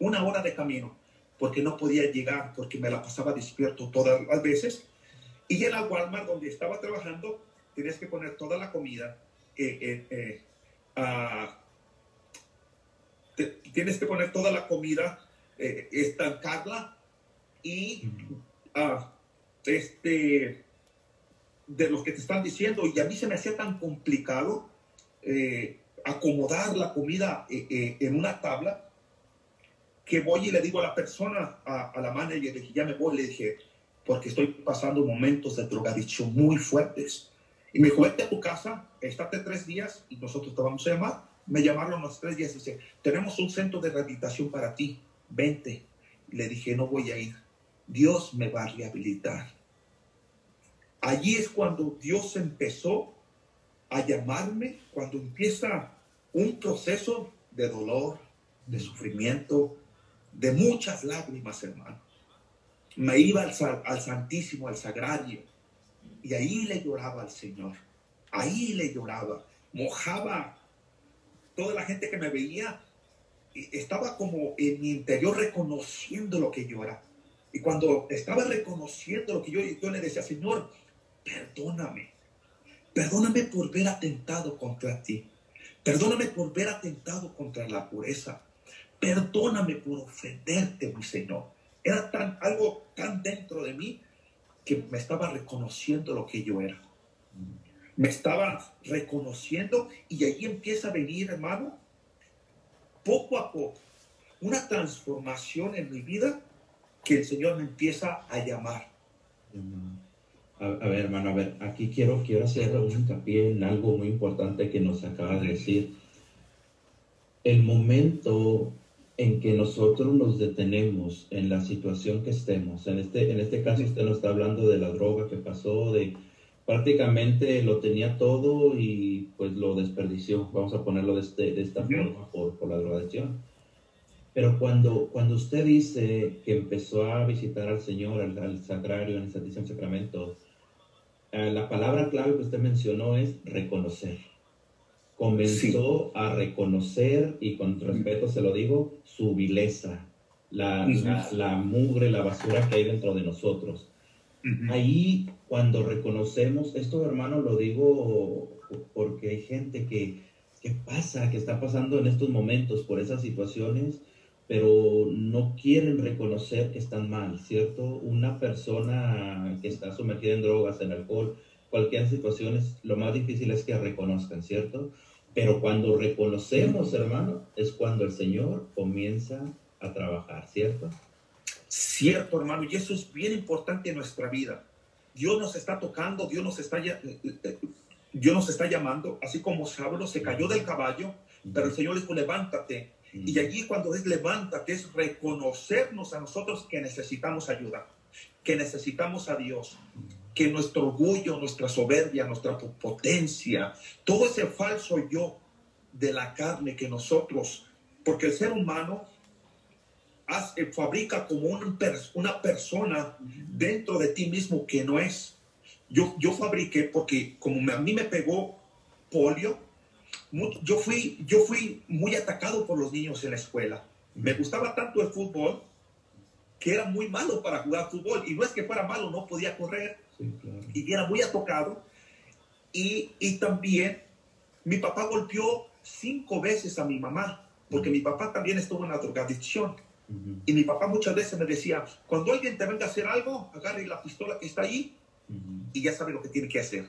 una hora de camino, porque no podía llegar, porque me la pasaba despierto todas las veces. Y en la Walmart donde estaba trabajando, tenías que poner toda la comida, eh, eh, eh, ah, tienes que poner toda la comida, eh, estancarla y ah, este de los que te están diciendo y a mí se me hacía tan complicado eh, acomodar la comida eh, eh, en una tabla que voy y le digo a la persona, a, a la manager, le dije, ya me voy, le dije, porque estoy pasando momentos de drogadicción muy fuertes. Y me dijo, vete a tu casa, estate tres días y nosotros te vamos a llamar. Me llamaron los tres días y dice, tenemos un centro de rehabilitación para ti, vente. Le dije, no voy a ir. Dios me va a rehabilitar. Allí es cuando Dios empezó a llamarme, cuando empieza un proceso de dolor, de sufrimiento, de muchas lágrimas, hermano. Me iba al, sa- al Santísimo, al Sagrario, y ahí le lloraba al Señor. Ahí le lloraba. Mojaba. Toda la gente que me veía estaba como en mi interior reconociendo lo que yo era. Y cuando estaba reconociendo lo que yo, yo le decía, Señor, perdóname. Perdóname por ver atentado contra ti. Perdóname por ver atentado contra la pureza. Perdóname por ofenderte, mi Señor. Era tan, algo tan dentro de mí que me estaba reconociendo lo que yo era. Me estaba reconociendo y ahí empieza a venir, hermano, poco a poco, una transformación en mi vida que el Señor me empieza a llamar. A, a ver, hermano, a ver, aquí quiero, quiero hacer un hincapié en algo muy importante que nos acaba de decir. El momento en que nosotros nos detenemos en la situación que estemos, en este, en este caso usted nos está hablando de la droga que pasó, de prácticamente lo tenía todo y pues lo desperdició, vamos a ponerlo de, este, de esta forma por, por la drogadicción. Pero cuando, cuando usted dice que empezó a visitar al Señor, al, al sagrario, en el Santísimo Sacramento, eh, la palabra clave que usted mencionó es reconocer. Comenzó a reconocer, y con respeto se lo digo, su vileza, la, Ujú. la, la mugre, la basura que hay dentro de nosotros. Ahí, cuando reconocemos, esto hermano lo digo porque hay gente que, que pasa, que está pasando en estos momentos por esas situaciones, pero no quieren reconocer que están mal, ¿cierto? Una persona que está sumergida en drogas, en alcohol, cualquier situación, es, lo más difícil es que reconozcan, ¿cierto? Pero cuando reconocemos, hermano, es cuando el Señor comienza a trabajar, ¿cierto? Cierto, hermano, y eso es bien importante en nuestra vida. Dios nos está tocando, Dios nos está, ya- eh, eh, Dios nos está llamando, así como Saulo se cayó del caballo, pero el Señor le dijo, levántate. Y allí cuando es levántate, es reconocernos a nosotros que necesitamos ayuda, que necesitamos a Dios, que nuestro orgullo, nuestra soberbia, nuestra potencia, todo ese falso yo de la carne que nosotros, porque el ser humano hace- fabrica como un una persona dentro de ti mismo que no es. Yo, yo fabriqué porque como me- a mí me pegó polio, yo fui, yo fui muy atacado por los niños en la escuela. Me gustaba tanto el fútbol que era muy malo para jugar fútbol. Y no es que fuera malo, no podía correr Sí, claro. y era muy atacado. Y, y también mi papá golpeó cinco veces a mi mamá, porque mi papá también estuvo en la drogadicción. Y mi papá muchas veces me decía, cuando alguien te venga a hacer algo, agarre la pistola que está ahí y ya sabe lo que tiene que hacer.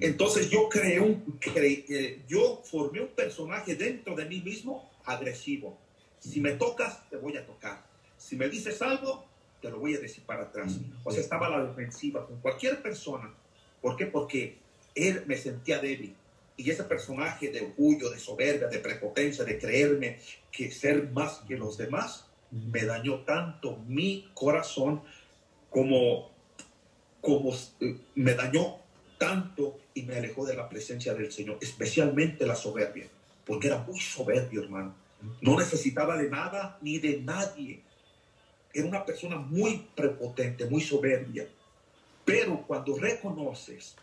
Entonces yo creé un, eh, yo formé un personaje dentro de mí mismo agresivo. Si me tocas, te voy a tocar. Si me dices algo, te lo voy a decir para atrás. O sea, estaba a la defensiva con cualquier persona. ¿Por qué? Porque él me sentía débil. Y ese personaje de orgullo, de soberbia, de prepotencia, de creerme que ser más que los demás, me dañó tanto mi corazón como, como eh, me dañó tanto y me alejó de la presencia del Señor, especialmente la soberbia, porque era muy soberbio, hermano. No necesitaba de nada ni de nadie. Era una persona muy prepotente, muy soberbia. Pero cuando reconoces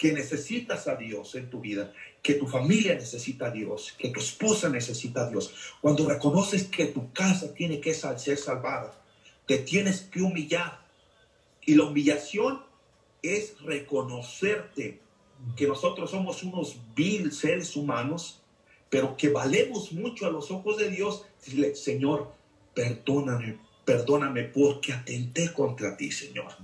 que necesitas a Dios en tu vida, que tu familia necesita a Dios, que tu esposa necesita a Dios, cuando reconoces que tu casa tiene que ser salvada, te tienes que humillar. Y la humillación es reconocerte que nosotros somos unos vil seres humanos, pero que valemos mucho a los ojos de Dios. Señor, perdóname, perdóname porque atenté contra ti, Señor.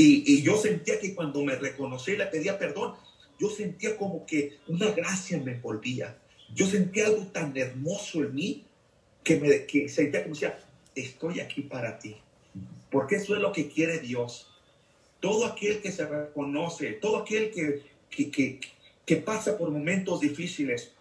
Y, yo sentía que cuando me reconocí y le pedía perdón, yo sentía como que una gracia me envolvía. Yo sentía algo tan hermoso en mí que, me, que sentía como decía, estoy aquí para ti. Porque eso es lo que quiere Dios. Todo aquel que se reconoce, todo aquel que, que, que, que pasa por momentos difíciles,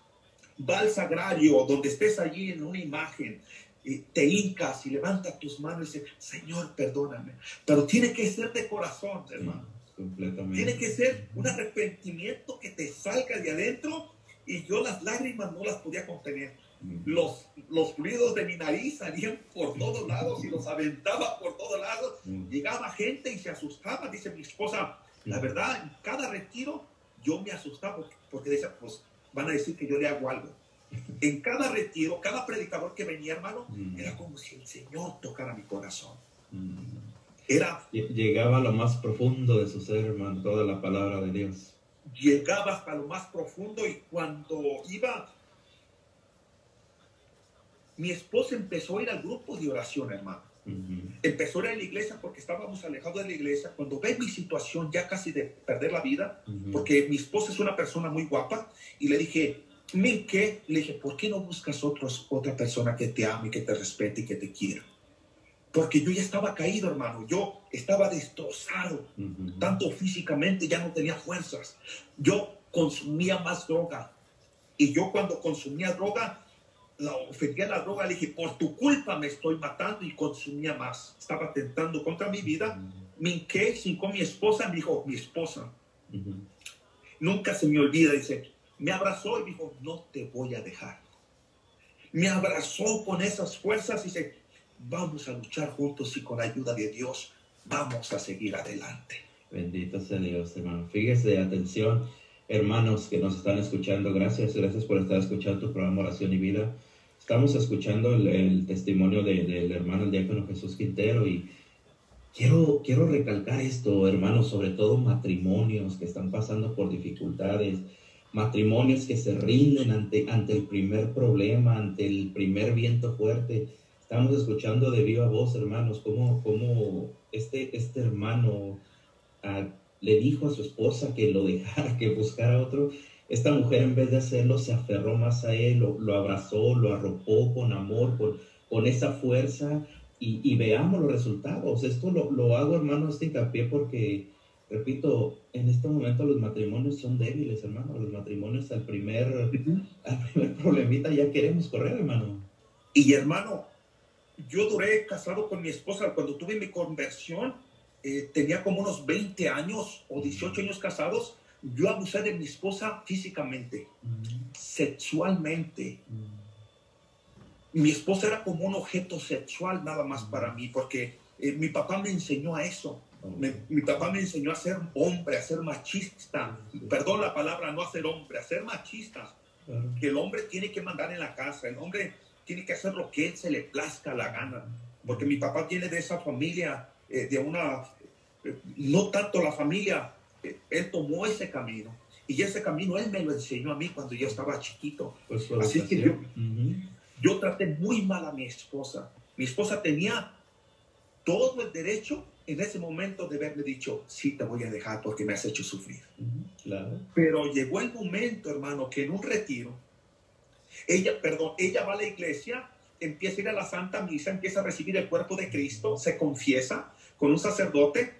va al sagrario, donde estés allí en una imagen, y te hincas y levantas tus manos y dices, Señor, perdóname. Pero tiene que ser de corazón, hermano. Completamente. Tiene que ser un arrepentimiento que te salga de adentro y yo las lágrimas no las podía contener. Ujú. Los, los fluidos de mi nariz salían por todos lados y los aventaba por todos lados. Ujú. Llegaba gente y se asustaba, dice mi esposa. La verdad, en cada retiro yo me asustaba porque, porque decía, pues van a decir que yo le hago algo. En cada retiro, cada predicador que venía, hermano, Mm. era como si el Señor tocara mi corazón. Ujú. Era, Lle- Llegaba a lo más profundo de su ser, hermano, toda la palabra de Dios. llegaba hasta lo más profundo y cuando iba, mi esposa empezó a ir al grupo de oración, hermano. Ujú. Empezó a ir a la iglesia porque estábamos alejados de la iglesia. Cuando ve mi situación ya casi de perder la vida, Ujú. porque mi esposa es una persona muy guapa, y le dije, ¿mi qué? Le dije, ¿por qué no buscas otros, otra persona que te ame, que te respete y que te quiera? Porque yo ya estaba caído, hermano. Yo estaba destrozado Ujú. tanto físicamente ya no tenía fuerzas. Yo consumía más droga. Y yo cuando consumía droga, la ofendía la droga, le dije, por tu culpa me estoy matando y consumía más. Estaba tentando contra mi vida. Me hinqué, sin con mi esposa, me dijo, mi esposa, Ujú. nunca se me olvida, dice, me abrazó y dijo, no te voy a dejar. Me abrazó con esas fuerzas y dice, vamos a luchar juntos y con la ayuda de Dios vamos a seguir adelante. Bendito sea Dios, hermano. Fíjese, atención, hermanos que nos están escuchando. Gracias, gracias por estar escuchando tu programa Oración y Vida. Estamos escuchando el, el testimonio de- del hermano el diácono Jesús Quintero y quiero, quiero recalcar esto, hermanos, sobre todo matrimonios que están pasando por dificultades, matrimonios que se rinden ante, ante el primer problema, ante el primer viento fuerte. Estamos escuchando de viva voz, hermanos, cómo, cómo este, este hermano ah, le dijo a su esposa que lo dejara, que buscara otro. Esta mujer en vez de hacerlo se aferró más a él, lo, lo abrazó, lo arropó con amor, con, con esa fuerza y, y veamos los resultados. Esto lo, lo hago, hermano, este hincapié porque, repito, en este momento los matrimonios son débiles, hermano. Los matrimonios al primer, al primer problemita ya queremos correr, hermano. Y hermano, yo duré casado con mi esposa cuando tuve mi conversión, eh, tenía como unos 20 años o 18 años casados. Yo abusé de mi esposa físicamente, sexualmente. Mi esposa era como un objeto sexual nada más para mí, porque eh, mi papá me enseñó a eso. Me- mi papá me enseñó a ser hombre, a ser machista. Perdón la palabra, no a ser hombre, a ser machista Claro. que el hombre tiene que mandar en la casa, el hombre tiene que hacer lo que él se le plazca la gana, porque mi papá viene de esa familia, eh, de una, eh, no tanto la familia, eh, él tomó ese camino Y ese camino Él me lo enseñó a mí cuando yo estaba chiquito. Pues Así que educación. Ujú. Yo traté muy mal a mi esposa. Mi esposa tenía todo el derecho en ese momento de haberme dicho, sí, te voy a dejar porque me has hecho sufrir. Claro. Pero llegó el momento, hermano, que en un retiro, ella, perdón, ella va a la iglesia, empieza a ir a la Santa Misa, empieza a recibir el cuerpo de Cristo, se confiesa con un sacerdote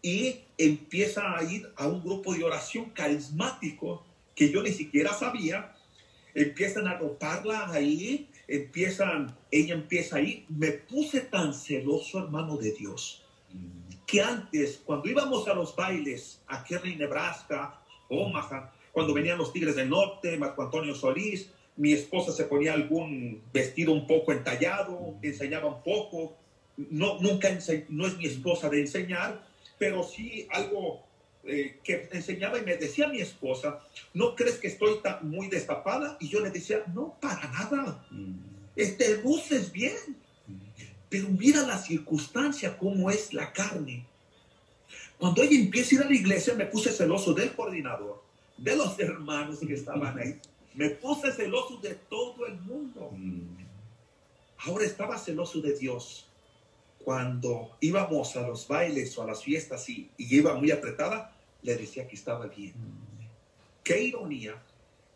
y empieza a ir a un grupo de oración carismático que yo ni siquiera sabía. Empiezan a roparla ahí, empiezan, ella empieza ahí. Me puse tan celoso, hermano de Dios, que antes, cuando íbamos a los bailes a Kearney, Nebraska, Omaha, cuando venían los Tigres del Norte, Marco Antonio Solís, mi esposa se ponía algún vestido un poco entallado, enseñaba un poco. No, nunca no es mi esposa de enseñar, pero sí algo eh, que enseñaba y me decía mi esposa, ¿no crees que estoy tan muy destapada? Y yo le decía, no, para nada, Mm, te luces bien. Pero mira la circunstancia, cómo es la carne. Cuando ella empieza a ir a la iglesia, me puse celoso del coordinador, de los hermanos que estaban ahí. Me puse celoso de todo el mundo. mm, Ahora estaba celoso de Dios. Cuando íbamos a los bailes o a las fiestas y, y iba muy apretada, le decía que estaba bien. Qué ironía.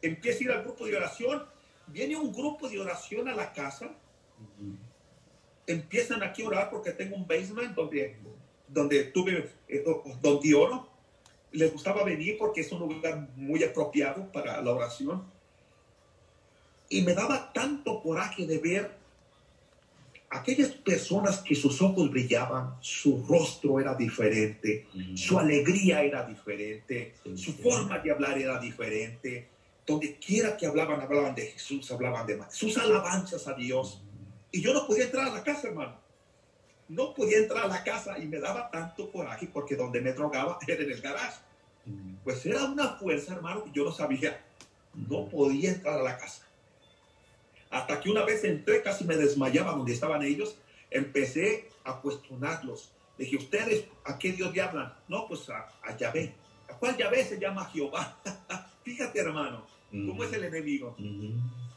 Empieza a ir al grupo de oración. Viene un grupo de oración a la casa ujú. Empiezan aquí a orar porque tengo un basement donde, donde tuve, eh, do- donde oro. Les gustaba venir porque es un lugar muy apropiado para la oración. Y me daba tanto coraje de ver aquellas personas que sus ojos brillaban, su rostro era diferente, Ujú. su alegría era diferente, Sí, su sí. forma de hablar era diferente. Donde quiera que hablaban, hablaban de Jesús, hablaban de sus alabanzas a Dios. Y yo no podía entrar a la casa, hermano. No podía entrar a la casa y me daba tanto coraje porque donde me drogaba era en el garage. Mm, Pues era una fuerza, hermano, que yo no sabía. No podía entrar a la casa. Hasta que una vez entré, casi me desmayaba donde estaban ellos. Empecé a cuestionarlos. Dije, ¿ustedes a qué Dios le hablan? No, pues a, a Yahvé. ¿A cuál Yahvé se llama Jehová? Fíjate, hermano, cómo es el enemigo. ujú.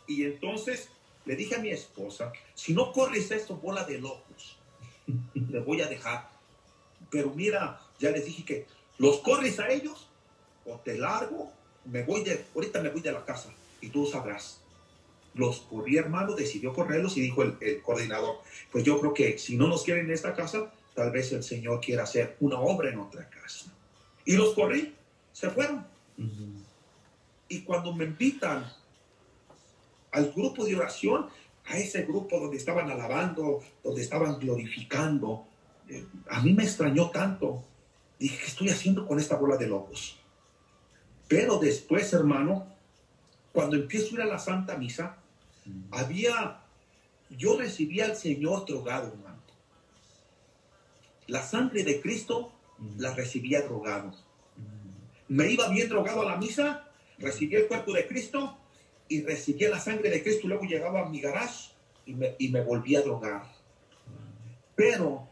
Y entonces le dije a mi esposa, si no corres esto, bola de locos, le voy a dejar. Pero mira, ya les dije que los corres a ellos o te largo, me voy de, ahorita me voy de la casa y tú sabrás. Los corrí, hermano, decidió correrlos y dijo el, el coordinador, pues yo creo que si no nos quieren en esta casa, tal vez el Señor quiera hacer una obra en otra casa. Y los corrí, se fueron. Y cuando me invitan al grupo de oración, a ese grupo donde estaban alabando, donde estaban glorificando, eh, a mí me extrañó tanto. Dije, ¿qué estoy haciendo con esta bola de locos? Pero después, hermano, cuando empiezo a ir a la Santa Misa, había, yo recibía al Señor drogado, hermano. La sangre de Cristo la recibía drogado me iba bien drogado a la misa, recibía el cuerpo de Cristo y recibía la sangre de Cristo. Luego llegaba a mi garage y me, y me volvía a drogar. Pero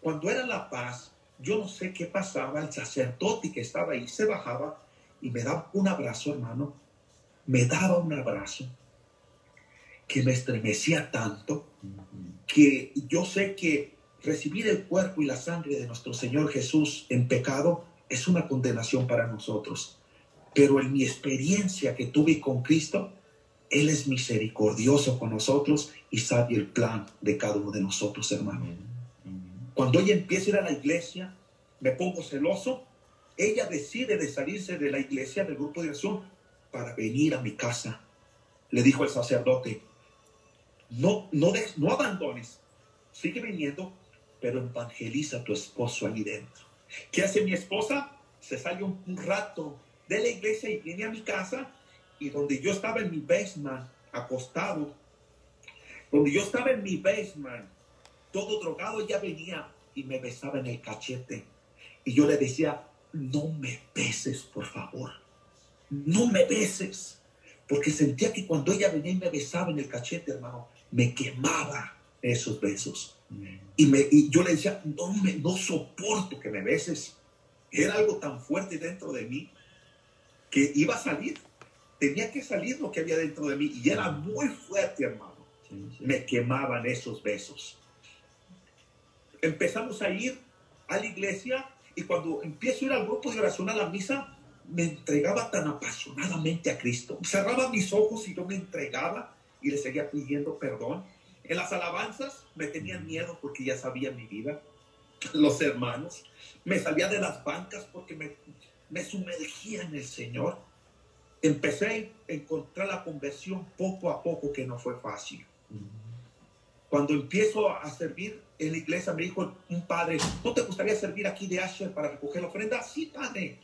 cuando era la paz, yo no sé qué pasaba. El sacerdote que estaba ahí se bajaba y me daba un abrazo, hermano. Me daba un abrazo que me estremecía tanto que yo sé que recibir el cuerpo y la sangre de nuestro Señor Jesús en pecado es una condenación para nosotros. Pero en mi experiencia que tuve con Cristo, Él es misericordioso con nosotros y sabe el plan de cada uno de nosotros, hermano. Cuando ella empieza a ir a la iglesia, me pongo celoso. Ella decide de salirse de la iglesia, del grupo de oración, para venir a mi casa. Le dijo el sacerdote, no, no, des- no abandones, sigue viniendo, pero evangeliza a tu esposo ahí dentro. ¿Qué hace mi esposa? Se sale un, un rato de la iglesia y viene a mi casa y donde yo estaba en mi basement, acostado, donde yo estaba en mi basement, todo drogado, ella venía y me besaba en el cachete. Y yo le decía, no me beses, por favor. No me beses. Porque sentía que cuando ella venía y me besaba en el cachete, hermano, me quemaba esos besos. Y, me, y yo le decía, no, me, no soporto que me beses. Era algo tan fuerte dentro de mí. Que iba a salir. Tenía que salir lo que había dentro de mí y era muy fuerte, hermano. Sí, sí. Me quemaban esos besos. Empezamos a ir a la iglesia y cuando empiezo a ir al grupo de oración a la misa, me entregaba tan apasionadamente a Cristo. Cerraba mis ojos y yo me entregaba y le seguía pidiendo perdón. En las alabanzas me tenían miedo porque ya sabía mi vida. Los hermanos. Me salía de las bancas porque me, me sumergía en el Señor. Empecé a encontrar la conversión poco a poco, que no fue fácil. Cuando empiezo a servir en la iglesia, me dijo un padre, ¿no te gustaría servir aquí de Asher para recoger la ofrenda? Sí, padre.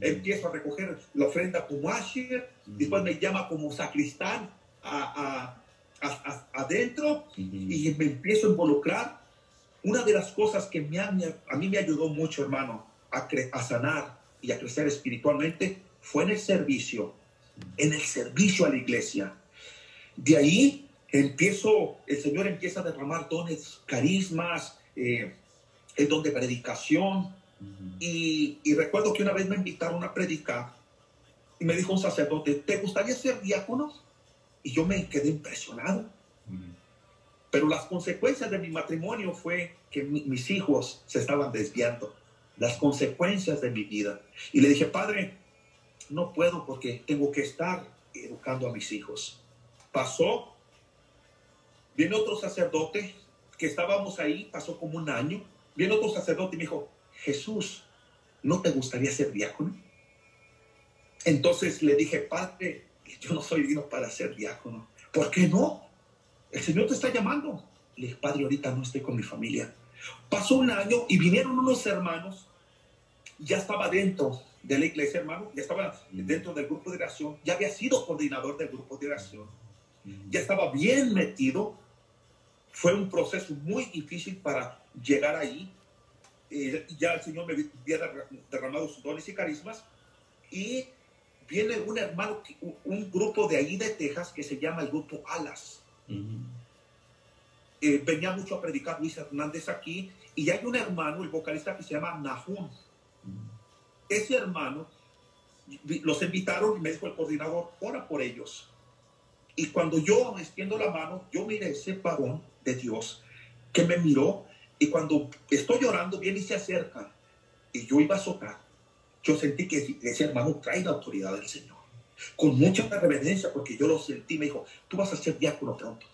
Empiezo a recoger la ofrenda como Asher, después me llama como sacristán a- a- a- adentro y me empiezo a involucrar. Una de las cosas que me a mí me ayudó mucho, hermano, a, a sanar y a crecer espiritualmente fue en el servicio, en el servicio a la iglesia. De ahí empiezo, el Señor empieza a derramar dones, carismas, eh, el don de predicación. Y, y recuerdo que una vez me invitaron a predicar y me dijo un sacerdote, ¿te gustaría ser diácono? Y yo me quedé impresionado. Pero las consecuencias de mi matrimonio fue que mi- mis hijos se estaban desviando. Las consecuencias de mi vida. Y le dije, padre, no puedo porque tengo que estar educando a mis hijos. Pasó, viene otro sacerdote que estábamos ahí, pasó como un año. Viene otro sacerdote y me dijo, Jesús, ¿no te gustaría ser diácono? Entonces le dije, padre, yo no soy digno para ser diácono. ¿Por qué no? El Señor te está llamando. Le dije, padre, ahorita no estoy con mi familia. Pasó un año y vinieron unos hermanos. Ya estaba dentro de la iglesia, hermano. Ya estaba dentro del grupo de oración. Ya había sido coordinador del grupo de oración. Ya estaba bien metido. Fue un proceso muy difícil para llegar ahí. Eh, ya el Señor me había derra- derramado sus dones y carismas. Y viene un hermano, un grupo de ahí de Texas que se llama el grupo Alas. Eh, venía mucho a predicar Luis Hernández aquí. Y hay un hermano, el vocalista que se llama Nahum. Ese hermano, los invitaron me dijo el coordinador, ora por ellos. Y cuando yo extiendo la mano, yo miré ese varón de Dios que me miró y cuando estoy llorando viene y se acerca y yo iba a azotar. Yo sentí que ese hermano trae la autoridad del Señor. Con mucha reverencia porque yo lo sentí. Me dijo, tú vas a ser diácono pronto.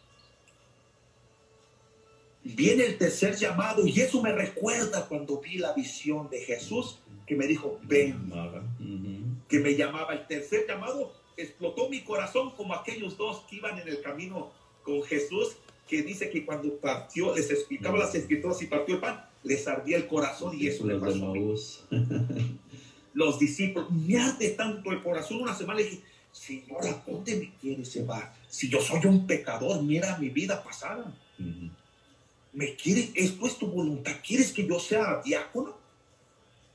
Viene el tercer llamado y eso me recuerda cuando vi la visión de Jesús que me dijo, ven, que me llamaba. El tercer llamado explotó mi corazón como aquellos dos que iban en el camino con Jesús, que dice que cuando partió, les explicaba las escrituras y partió el pan, les ardía el corazón y eso le pasó a mí. Maús. Los discípulos, me arde tanto el corazón. Una semana le dije, Señor, ¿a dónde me quieres llevar? Si yo soy un pecador, mira mi vida pasada. ¿Me quieres? ¿Esto es tu voluntad? ¿Quieres que yo sea diácono?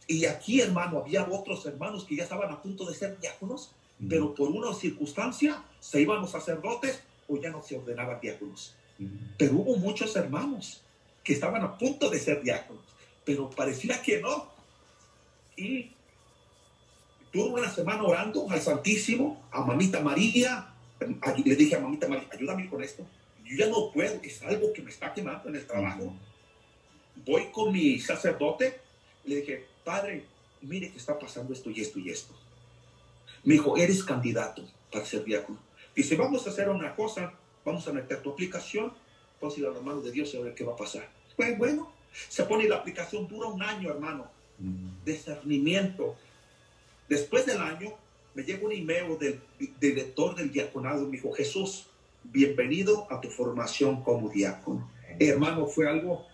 Y aquí, hermano, había otros hermanos que ya estaban a punto de ser diáconos, pero por una circunstancia se iban los sacerdotes o ya no se ordenaban diáconos. Pero hubo muchos hermanos que estaban a punto de ser diáconos, pero parecía que no. Y tuve una semana orando al Santísimo, a Mamita María. Le dije a Mamita María, ayúdame con esto. Yo ya no puedo, es algo que me está quemando en el trabajo. Voy con mi sacerdote, le dije, Padre, mire que está pasando esto y esto y esto. Me dijo, eres candidato para ser diácono. Dice, vamos a hacer una cosa, vamos a meter tu aplicación, vamos a ir a las manos de Dios y a ver qué va a pasar. Pues bueno, se pone la aplicación, dura un año, hermano, discernimiento. Después del año, me llega un email del director del diaconado me dijo, Jesús, bienvenido a tu formación como diácono. Hermano, fue algo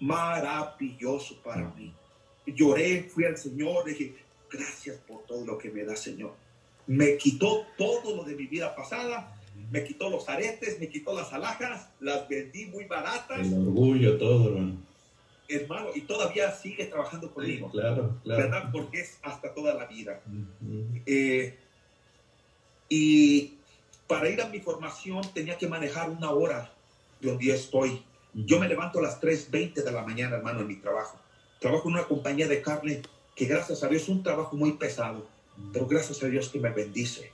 maravilloso para mí. Lloré, fui al Señor, dije, gracias por todo lo que me da, Señor. Me quitó todo lo de mi vida pasada, me quitó los aretes, me quitó las alhajas, las vendí muy baratas, El orgullo, todo, hermano. hermano, y todavía sigue trabajando conmigo, Claro, claro. ¿verdad? Porque es hasta toda la vida. Eh, y para ir a mi formación tenía que manejar una hora de donde yo estoy. Yo me levanto a las 3.20 de la mañana, hermano, en mi trabajo. Trabajo en una compañía de carne que gracias a Dios es un trabajo muy pesado. pero gracias a Dios que me bendice.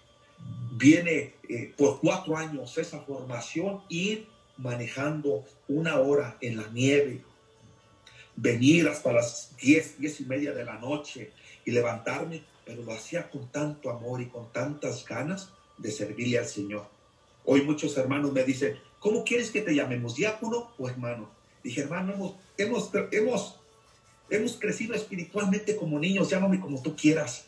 Viene eh, por cuatro años esa formación, ir manejando una hora en la nieve, venir hasta las 10, 10 y media de la noche y levantarme, pero lo hacía con tanto amor y con tantas ganas de servirle al Señor. Hoy muchos hermanos me dicen, ¿cómo quieres que te llamemos? ¿Diácono o hermano? Dije, hermano, hemos, hemos, hemos, hemos crecido espiritualmente como niños, llámame como tú quieras.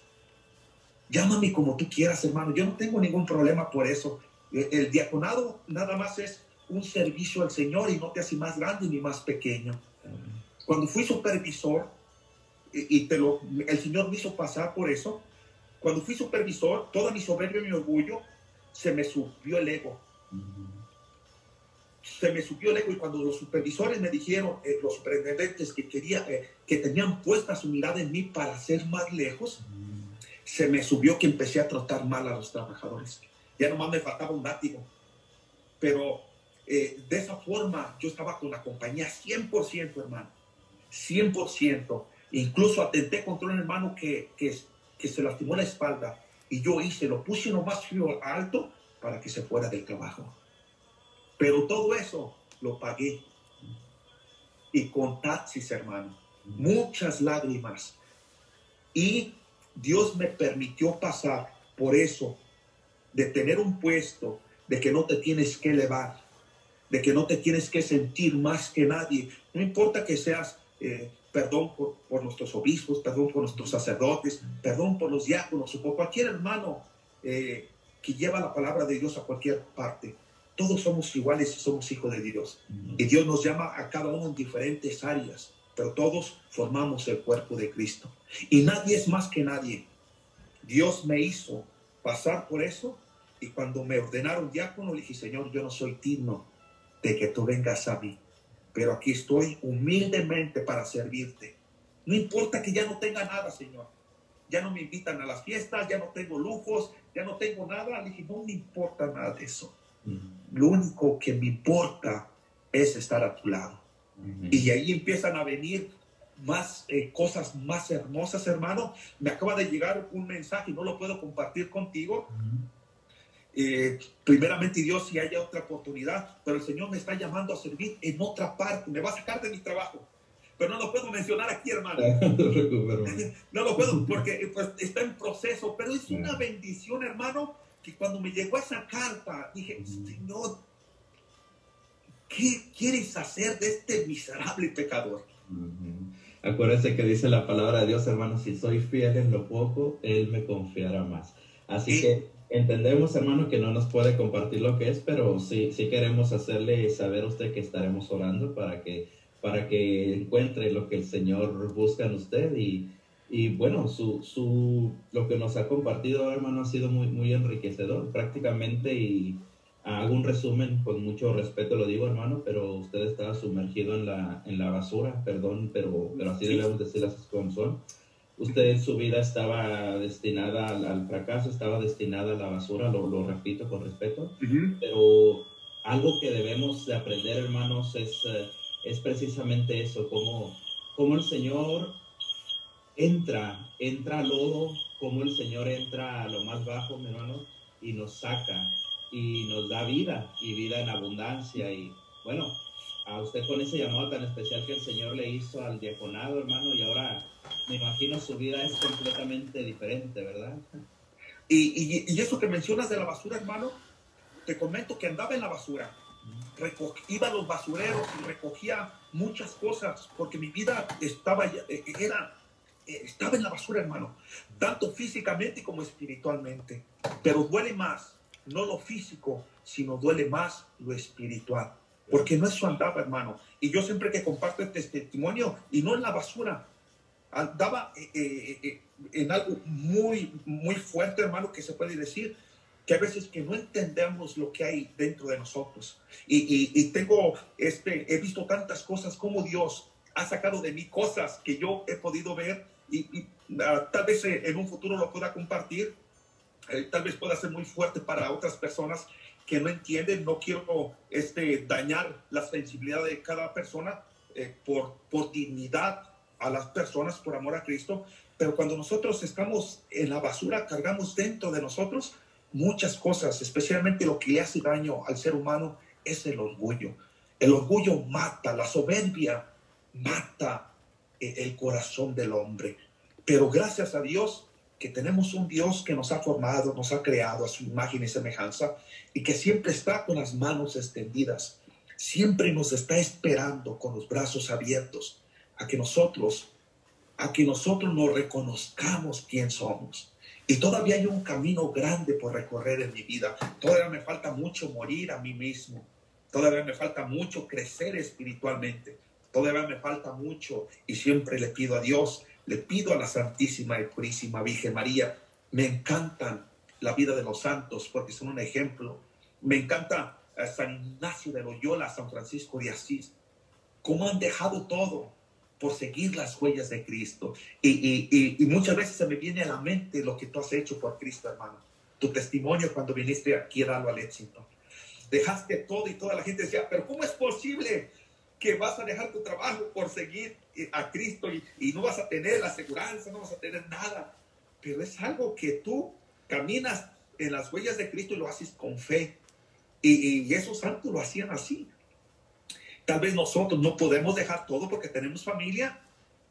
Llámame como tú quieras, hermano. Yo no tengo ningún problema por eso. El, el diaconado nada más es un servicio al Señor y no te hace más grande ni más pequeño. Cuando fui supervisor, y, y te lo, el Señor me hizo pasar por eso, cuando fui supervisor, toda mi soberbia y mi orgullo, se me subió el ego. Se me subió el ego y cuando los supervisores me dijeron, eh, los superintendentes que quería, eh, que tenían puesta su mirada en mí para ser más lejos, se me subió que empecé a tratar mal a los trabajadores. Ya nomás me faltaba un látigo. Pero eh, de esa forma yo estaba con la compañía 100%, hermano. 100%. Incluso atenté contra un hermano que, que, que se lastimó la espalda y yo hice, lo puse lo más alto para que se fuera del trabajo. Pero todo eso lo pagué. Y con taxis, hermano. Muchas lágrimas. Y Dios me permitió pasar por eso, de tener un puesto, de que no te tienes que elevar, de que no te tienes que sentir más que nadie. No importa que seas, eh, perdón por, por nuestros obispos, perdón por nuestros sacerdotes, perdón por los diáconos o por cualquier hermano eh, que lleva la palabra de Dios a cualquier parte. Todos somos iguales y somos hijos de Dios. Y Dios nos llama a cada uno en diferentes áreas, pero todos formamos el cuerpo de Cristo. Y nadie es más que nadie. Dios me hizo pasar por eso y cuando me ordenaron diácono, le dije, Señor, yo no soy digno de que tú vengas a mí, pero aquí estoy humildemente para servirte. No importa que ya no tenga nada, Señor. Ya no me invitan a las fiestas, ya no tengo lujos, ya no tengo nada. Le dije, no me importa nada de eso. Lo único que me importa es estar a tu lado. Y de ahí empiezan a venir más eh, cosas más hermosas, hermano. Me acaba de llegar un mensaje y no lo puedo compartir contigo. Eh, primeramente Dios si haya otra oportunidad, pero el Señor me está llamando a servir en otra parte, me va a sacar de mi trabajo, pero no lo puedo mencionar aquí, hermano. No lo puedo porque eh, pues, está en proceso, pero es una bendición, hermano, que cuando me llegó esa carta, dije, Señor, ¿qué quieres hacer de este miserable pecador? Acuérdense que dice la palabra de Dios, hermano, si soy fiel en lo poco, Él me confiará más. Así Sí. que entendemos, hermano, que no nos puede compartir lo que es, pero sí, sí queremos hacerle saber a usted que estaremos orando para que, para que encuentre lo que el Señor busca en usted y, y bueno, su, su, lo que nos ha compartido, hermano, ha sido muy, muy enriquecedor prácticamente y hago un resumen con mucho respeto, lo digo, hermano, pero usted estaba sumergido en la, en la basura, perdón, pero, pero así Sí. debemos decir las cosas como son. Usted en su vida estaba destinada al, al fracaso, estaba destinada a la basura, lo, lo repito con respeto, pero algo que debemos de aprender, hermanos, es, eh, es precisamente eso, cómo, cómo el Señor entra, entra al lodo, cómo el Señor entra a lo más bajo, mi hermano, y nos saca y nos da vida y vida en abundancia. Y bueno, a usted con ese llamado tan especial que el Señor le hizo al diaconado, hermano, y ahora me imagino su vida es completamente diferente, ¿verdad? Y, y, y eso que mencionas de la basura, hermano, te comento que andaba en la basura. Reco- iba a los basureros y recogía muchas cosas porque mi vida estaba ya- eh, era eh, estaba en la basura, hermano, tanto físicamente como espiritualmente. Pero duele más, no lo físico, sino duele más lo espiritual. Porque no eso andaba, hermano. Y yo siempre que comparto este testimonio, y no en la basura, andaba eh, eh, eh, en algo muy, muy fuerte, hermano, que se puede decir, que a veces que no entendemos lo que hay dentro de nosotros. Y, y- y tengo, este, he visto tantas cosas como Dios ha sacado de mí cosas que yo he podido ver y, y, ah, tal vez eh, en un futuro lo pueda compartir. Eh, tal vez pueda ser muy fuerte para otras personas que no entienden. No quiero este, dañar la sensibilidad de cada persona eh, por, por dignidad a las personas, por amor a Cristo. Pero cuando nosotros estamos en la basura, cargamos dentro de nosotros muchas cosas, especialmente lo que le hace daño al ser humano es el orgullo. El orgullo mata, la soberbia mata eh, el corazón del hombre. Pero gracias a Dios que tenemos un Dios que nos ha formado, nos ha creado a su imagen y semejanza y que siempre está con las manos extendidas, siempre nos está esperando con los brazos abiertos a que nosotros, a que nosotros nos reconozcamos quién somos. Y todavía hay un camino grande por recorrer en mi vida. Todavía me falta mucho morir a mí mismo. Todavía me falta mucho crecer espiritualmente. Todavía me falta mucho y siempre le pido a Dios, le pido a la Santísima y Purísima Virgen María. Me encantan la vida de los santos porque son un ejemplo. Me encanta a San Ignacio de Loyola, San Francisco de Asís. Cómo han dejado todo por seguir las huellas de Cristo. Y, y- y- muchas veces se me viene a la mente lo que tú has hecho por Cristo, hermano. Tu testimonio cuando viniste aquí a darlo al éxito. Dejaste todo y toda la gente decía, pero ¿cómo es posible que vas a dejar tu trabajo por seguir eh, a Cristo y, no vas a tener la aseguranza, no vas a tener nada? Pero es algo que tú caminas en las huellas de Cristo y lo haces con fe. Y, y esos santos lo hacían así. Tal vez nosotros no podemos dejar todo porque tenemos familia,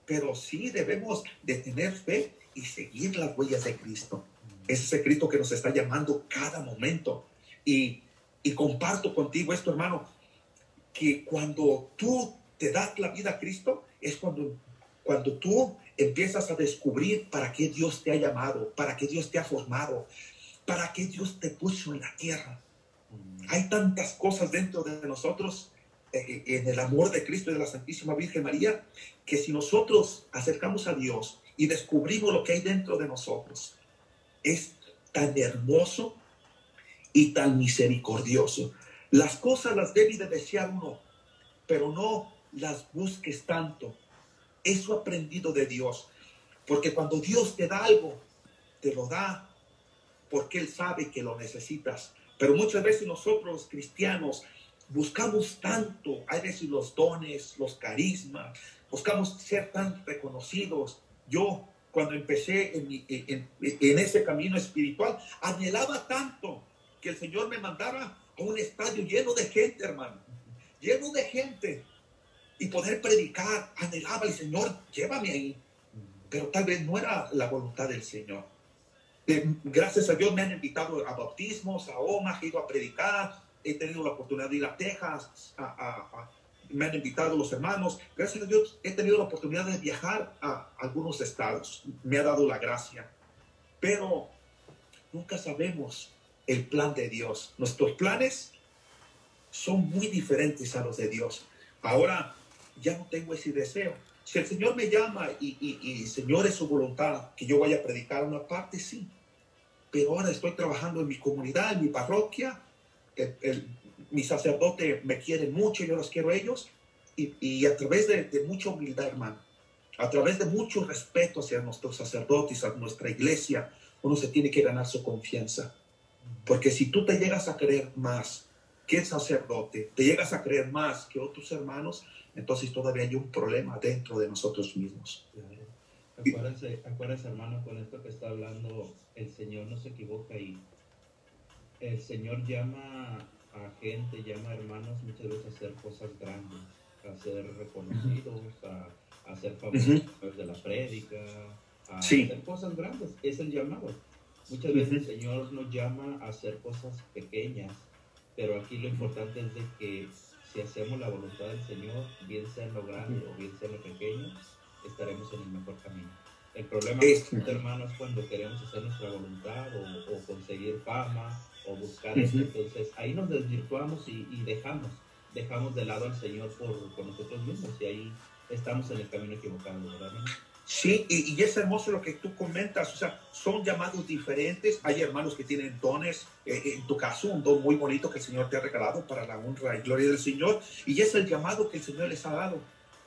pero sí debemos de tener fe y seguir las huellas de Cristo. Es ese Cristo que nos está llamando cada momento. Y, y comparto contigo esto, hermano, que cuando tú te das la vida a Cristo, es cuando, cuando tú empiezas a descubrir para qué Dios te ha llamado, para qué Dios te ha formado, para qué Dios te puso en la tierra. Hay tantas cosas dentro de nosotros en el amor de Cristo y de la Santísima Virgen María, que si nosotros acercamos a Dios y descubrimos lo que hay dentro de nosotros, es tan hermoso y tan misericordioso. Las cosas las debe de desear uno, pero no las busques tanto. Eso aprendido de Dios, porque cuando Dios te da algo, te lo da porque Él sabe que lo necesitas. Pero muchas veces nosotros cristianos buscamos tanto, hay veces los dones, los carismas, buscamos ser tan reconocidos. Yo, cuando empecé en, mi- en- en ese camino espiritual, anhelaba tanto que el Señor me mandara a un estadio lleno de gente, hermano, lleno de gente, y poder predicar. Anhelaba el Señor, llévame ahí. Pero tal vez no era la voluntad del Señor. Eh, gracias a Dios me han invitado a bautismos, a OMA, he ido a predicar, he tenido la oportunidad de ir a Texas, a- a- a- me han invitado los hermanos. Gracias a Dios he tenido la oportunidad de viajar a algunos estados, me ha dado la gracia. Pero nunca sabemos el plan de Dios. Nuestros planes son muy diferentes a los de Dios. Ahora ya no tengo ese deseo. Si el Señor me llama y, y, y Señor es su voluntad que yo vaya a predicar una parte, sí. Pero ahora estoy trabajando en mi comunidad, en mi parroquia. El, el- mi sacerdote me quiere mucho, yo los quiero a ellos. Y, a través de, de mucha humildad, hermano, a través de mucho respeto hacia nuestros sacerdotes, a nuestra iglesia, uno se tiene que ganar su confianza. Porque si tú te llegas a creer más que el sacerdote, te llegas a creer más que otros hermanos, entonces todavía hay un problema dentro de nosotros mismos. Acuérdense, acuérdense, hermano, con esto que está hablando, el Señor no se equivoca y el Señor llama a gente, llama a hermanos muchas veces a hacer cosas grandes, a ser reconocidos, a, a ser famosos a través de la prédica, a Sí. hacer cosas grandes. Es el llamado. Muchas veces el Señor nos llama a hacer cosas pequeñas, pero aquí lo importante es de que si hacemos la voluntad del Señor, bien sea en lo grande o bien sea en lo pequeño, estaremos en el mejor camino. El problema, Es- hermano, es cuando queremos hacer nuestra voluntad o, o conseguir fama o buscar esto. Entonces ahí nos desvirtuamos y, y dejamos, dejamos de lado al Señor por, por nosotros mismos y ahí estamos en el camino equivocado, ¿verdad? Sí, y, y es hermoso lo que tú comentas, o sea, son llamados diferentes. Hay hermanos que tienen dones, eh, en tu caso, un don muy bonito que el Señor te ha regalado para la honra y gloria del Señor, y es el llamado que el Señor les ha dado,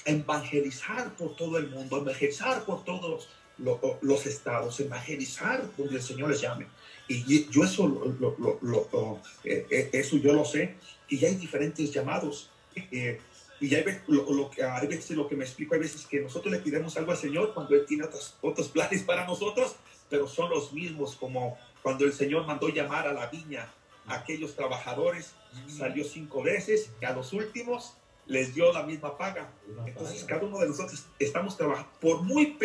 evangelizar por todo el mundo, evangelizar por todos lo- los estados, evangelizar donde el Señor les llame. Y yo eso, lo, lo- eh, eh, eso yo lo sé, y hay diferentes llamados. Eh, Y hay lo, que, hay veces lo que me explico, hay veces que nosotros le pidemos algo al Señor cuando Él tiene otros, otros planes para nosotros, pero son los mismos como cuando el Señor mandó llamar a la viña a aquellos trabajadores, salió cinco veces y a los últimos les dio la misma paga. Entonces cada uno de nosotros estamos trabajando, por muy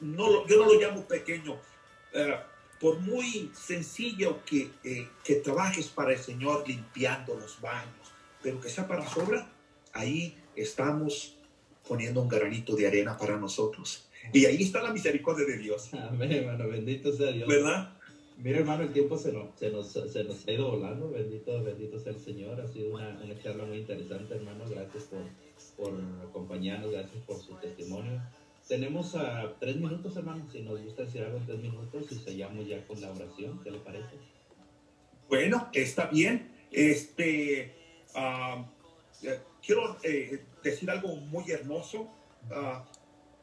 no lo- yo no lo llamo pequeño, eh, por muy sencillo que, eh, que trabajes para el Señor limpiando los baños, pero que sea para sobra, ahí estamos poniendo un granito de arena para nosotros. Y ahí está la misericordia de Dios, Amén, hermano, bendito sea Dios. ¿verdad? Mira, hermano, el tiempo se nos, se nos, se nos ha ido volando. Bendito, bendito sea el Señor. Ha sido una, una charla muy interesante, hermano. Gracias por, por acompañarnos, gracias por su testimonio. Tenemos a tres minutos, hermano. Si nos gusta decir algo en tres minutos y sellamos ya con la oración, ¿qué le parece? Bueno, está bien. Este, eh, quiero eh, decir algo muy hermoso ah,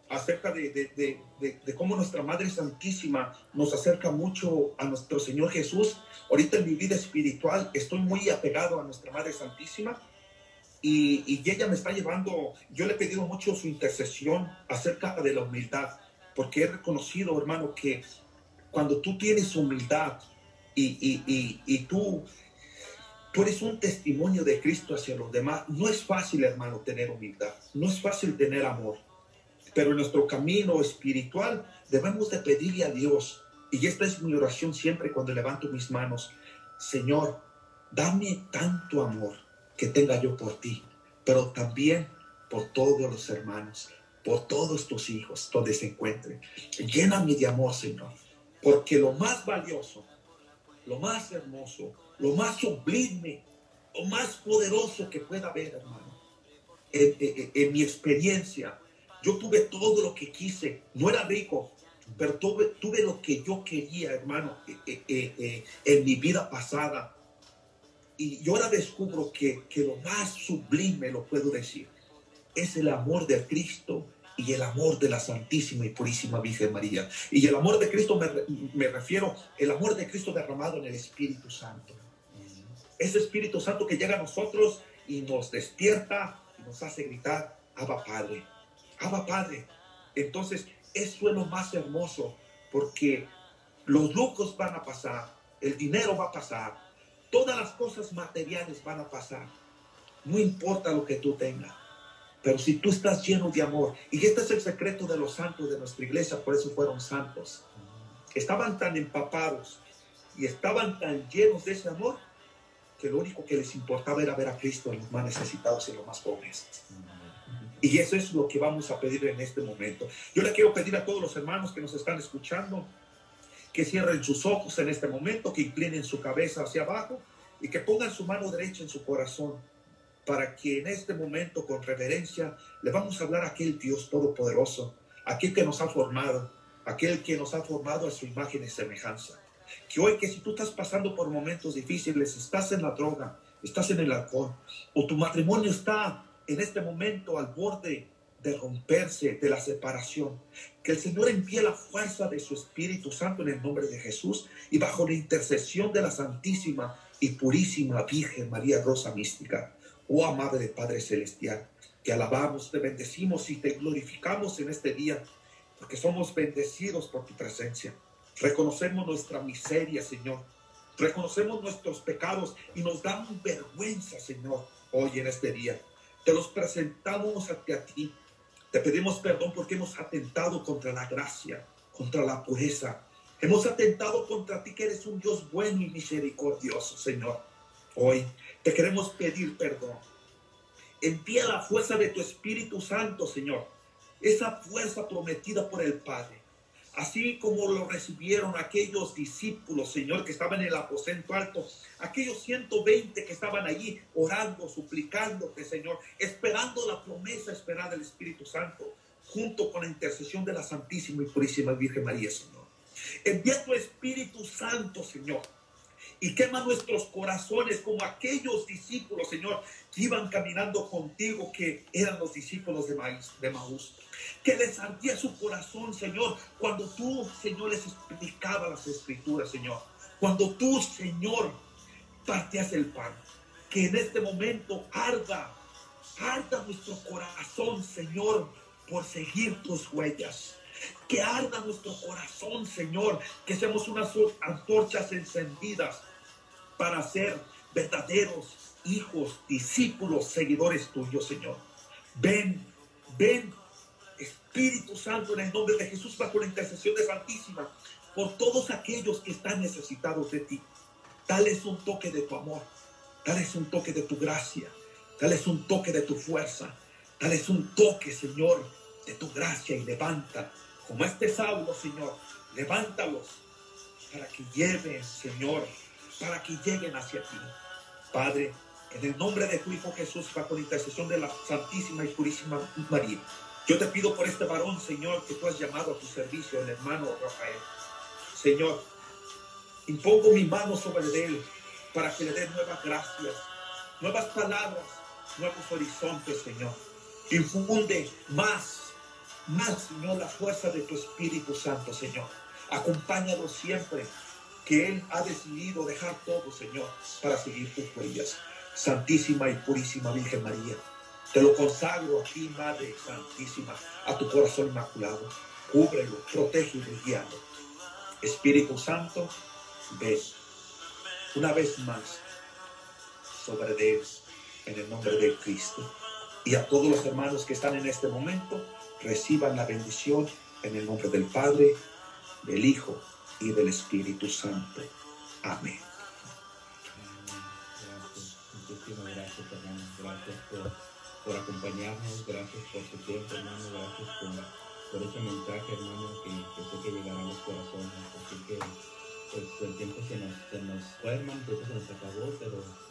acerca de- de- de- de cómo nuestra Madre Santísima nos acerca mucho a nuestro Señor Jesús. Ahorita en mi vida espiritual estoy muy apegado a nuestra Madre Santísima y, y ella me está llevando, yo le he pedido mucho su intercesión acerca de la humildad, porque he reconocido, hermano, que cuando tú tienes humildad, y, y, y, tú, tú eres un testimonio de Cristo hacia los demás. No es fácil, hermano, tener humildad. No es fácil tener amor. Pero en nuestro camino espiritual debemos de pedirle a Dios. Y esta es mi oración siempre cuando levanto mis manos. Señor, dame tanto amor que tenga yo por ti, pero también por todos los hermanos, por todos tus hijos, donde se encuentren. Lléname de amor, Señor, porque lo más valioso lo más hermoso, lo más sublime, lo más poderoso que pueda haber, hermano. En, en- en mi experiencia, yo tuve todo lo que quise. No era rico, pero tuve, tuve lo que yo quería, hermano, eh, eh, eh, en mi vida pasada. Y yo ahora descubro que, que lo más sublime, lo puedo decir, es el amor de Cristo y el amor de la Santísima y Purísima Virgen María. Y el amor de Cristo me, me refiero, el amor de Cristo derramado en el Espíritu Santo. Ese Espíritu Santo que llega a nosotros y nos despierta y nos hace gritar, Abba Padre, Abba Padre. Entonces, eso es lo más hermoso, porque los lujos van a pasar, el dinero va a pasar, todas las cosas materiales van a pasar. No importa lo que tú tengas. Pero si tú estás lleno de amor, y este es el secreto de los santos de nuestra iglesia, por eso fueron santos, estaban tan empapados y estaban tan llenos de ese amor que lo único que les importaba era ver a Cristo en los más necesitados y los más pobres. Y eso es lo que vamos a pedir en este momento. Yo le quiero pedir a todos los hermanos que nos están escuchando que cierren sus ojos en este momento, que inclinen su cabeza hacia abajo y que pongan su mano derecha en su corazón para que en este momento con reverencia le vamos a hablar a aquel Dios todopoderoso, aquel que nos ha formado, aquel que nos ha formado a su imagen y semejanza. Que hoy que si tú estás pasando por momentos difíciles, estás en la droga, estás en el alcohol, o tu matrimonio está en este momento al borde de romperse, de la separación, que el Señor envíe la fuerza de su Espíritu Santo en el nombre de Jesús y bajo la intercesión de la Santísima y Purísima Virgen María Rosa Mística. Oh amable Padre Celestial, te alabamos, te bendecimos y te glorificamos en este día, porque somos bendecidos por tu presencia. Reconocemos nuestra miseria, Señor. Reconocemos nuestros pecados y nos dan vergüenza, Señor, hoy en este día. Te los presentamos ante a ti. Te pedimos perdón porque hemos atentado contra la gracia, contra la pureza. Hemos atentado contra ti que eres un Dios bueno y misericordioso, Señor. Hoy te queremos pedir perdón. Envía la fuerza de tu Espíritu Santo, Señor. Esa fuerza prometida por el Padre. Así como lo recibieron aquellos discípulos, Señor, que estaban en el aposento alto, aquellos 120 que estaban allí orando, suplicándote, Señor, esperando la promesa esperada del Espíritu Santo, junto con la intercesión de la Santísima y Purísima Virgen María, Señor. Envía tu Espíritu Santo, Señor, y quema nuestros corazones como aquellos discípulos, Señor, que iban caminando contigo, que eran los discípulos de, Maíz, de Maús. Que les ardía su corazón, Señor, cuando tú, Señor, les explicaba las escrituras, Señor. Cuando tú, Señor, partías el pan. Que en este momento arda arda nuestro corazón, Señor, por seguir tus huellas. Que arda nuestro corazón, Señor, que seamos unas antorchas encendidas para ser verdaderos hijos, discípulos, seguidores tuyos, Señor. Ven, ven, Espíritu Santo, en el nombre de Jesús, bajo la intercesión de Santísima, por todos aquellos que están necesitados de ti. Dales un toque de tu amor, dales un toque de tu gracia, dales un toque de tu fuerza, dales un toque, Señor, de tu gracia y levanta, como este Saulo, Señor, levántalos para que lleven, Señor, para que lleguen hacia ti. Padre, en el nombre de tu Hijo Jesús, bajo la intercesión de la Santísima y Purísima María, yo te pido por este varón, Señor, que tú has llamado a tu servicio, el hermano Rafael. Señor, impongo mi mano sobre él para que le dé nuevas gracias, nuevas palabras, nuevos horizontes, Señor. Infunde más, más, Señor, la fuerza de tu Espíritu Santo, Señor. Acompáñalo siempre, que Él ha decidido dejar todo, Señor, para seguir tus huellas. Santísima y purísima Virgen María, te lo consagro a ti, Madre Santísima, a tu corazón inmaculado. Cúbrelo, protégelo y guíalo. Espíritu Santo, ven una vez más sobre él en el nombre de Cristo. Y a todos los hermanos que están en este momento, reciban la bendición en el nombre del Padre, del Hijo y del Espíritu Santo. Amén. Gracias, muchísimas gracias, hermano. Gracias por, por acompañarnos, gracias por su tiempo, hermano. Gracias por, por ese mensaje, hermano, que, que sé que llegará a los corazones. Así que, pues, el tiempo se nos, se nos fue, hermano, el tiempo se nos acabó, pero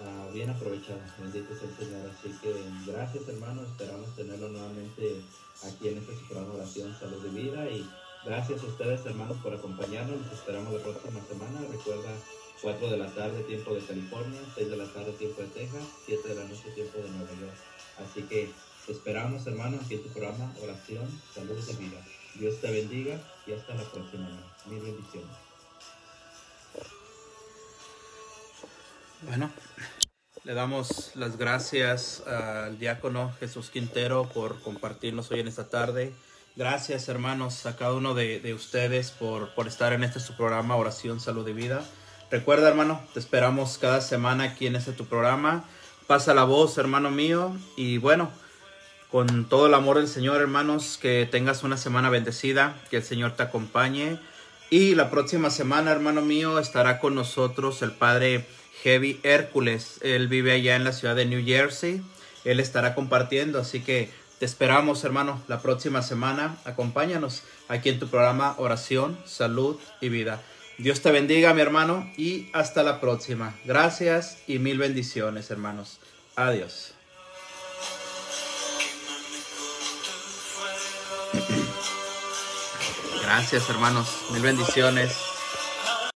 ah, bien aprovechado. Bendito sea el Señor. Así que, gracias, hermano. Esperamos tenerlo nuevamente aquí en su programa oración, salud de vida. Y gracias a ustedes, hermanos, por acompañarnos. Nos esperamos la próxima semana. Recuerda 4 de la tarde, tiempo de California, 6 de la tarde, tiempo de Texas, 7 de la noche, tiempo de Nueva York. Así que esperamos, hermanos, aquí en tu programa Oración, Salud de Vida. Dios te bendiga y hasta la próxima. Mil bendiciones. Bueno, le damos las gracias al diácono Jesús Quintero por compartirnos hoy en esta tarde. Gracias, hermanos, a cada uno de, de ustedes por, por estar en este su programa Oración, Salud y Vida. Recuerda, hermano, te esperamos cada semana aquí en este tu programa. Pasa la voz, hermano mío. Y bueno, con todo el amor del Señor, hermanos, que tengas una semana bendecida, que el Señor te acompañe. Y la próxima semana, hermano mío, estará con nosotros el padre Heavy Hércules. Él vive allá en la ciudad de New Jersey. Él estará compartiendo, así que te esperamos, hermano, la próxima semana. Acompáñanos aquí en tu programa Oración, Salud y Vida. Dios te bendiga, mi hermano, y hasta la próxima. Gracias y mil bendiciones, hermanos. Adiós. Gracias, hermanos. Mil bendiciones.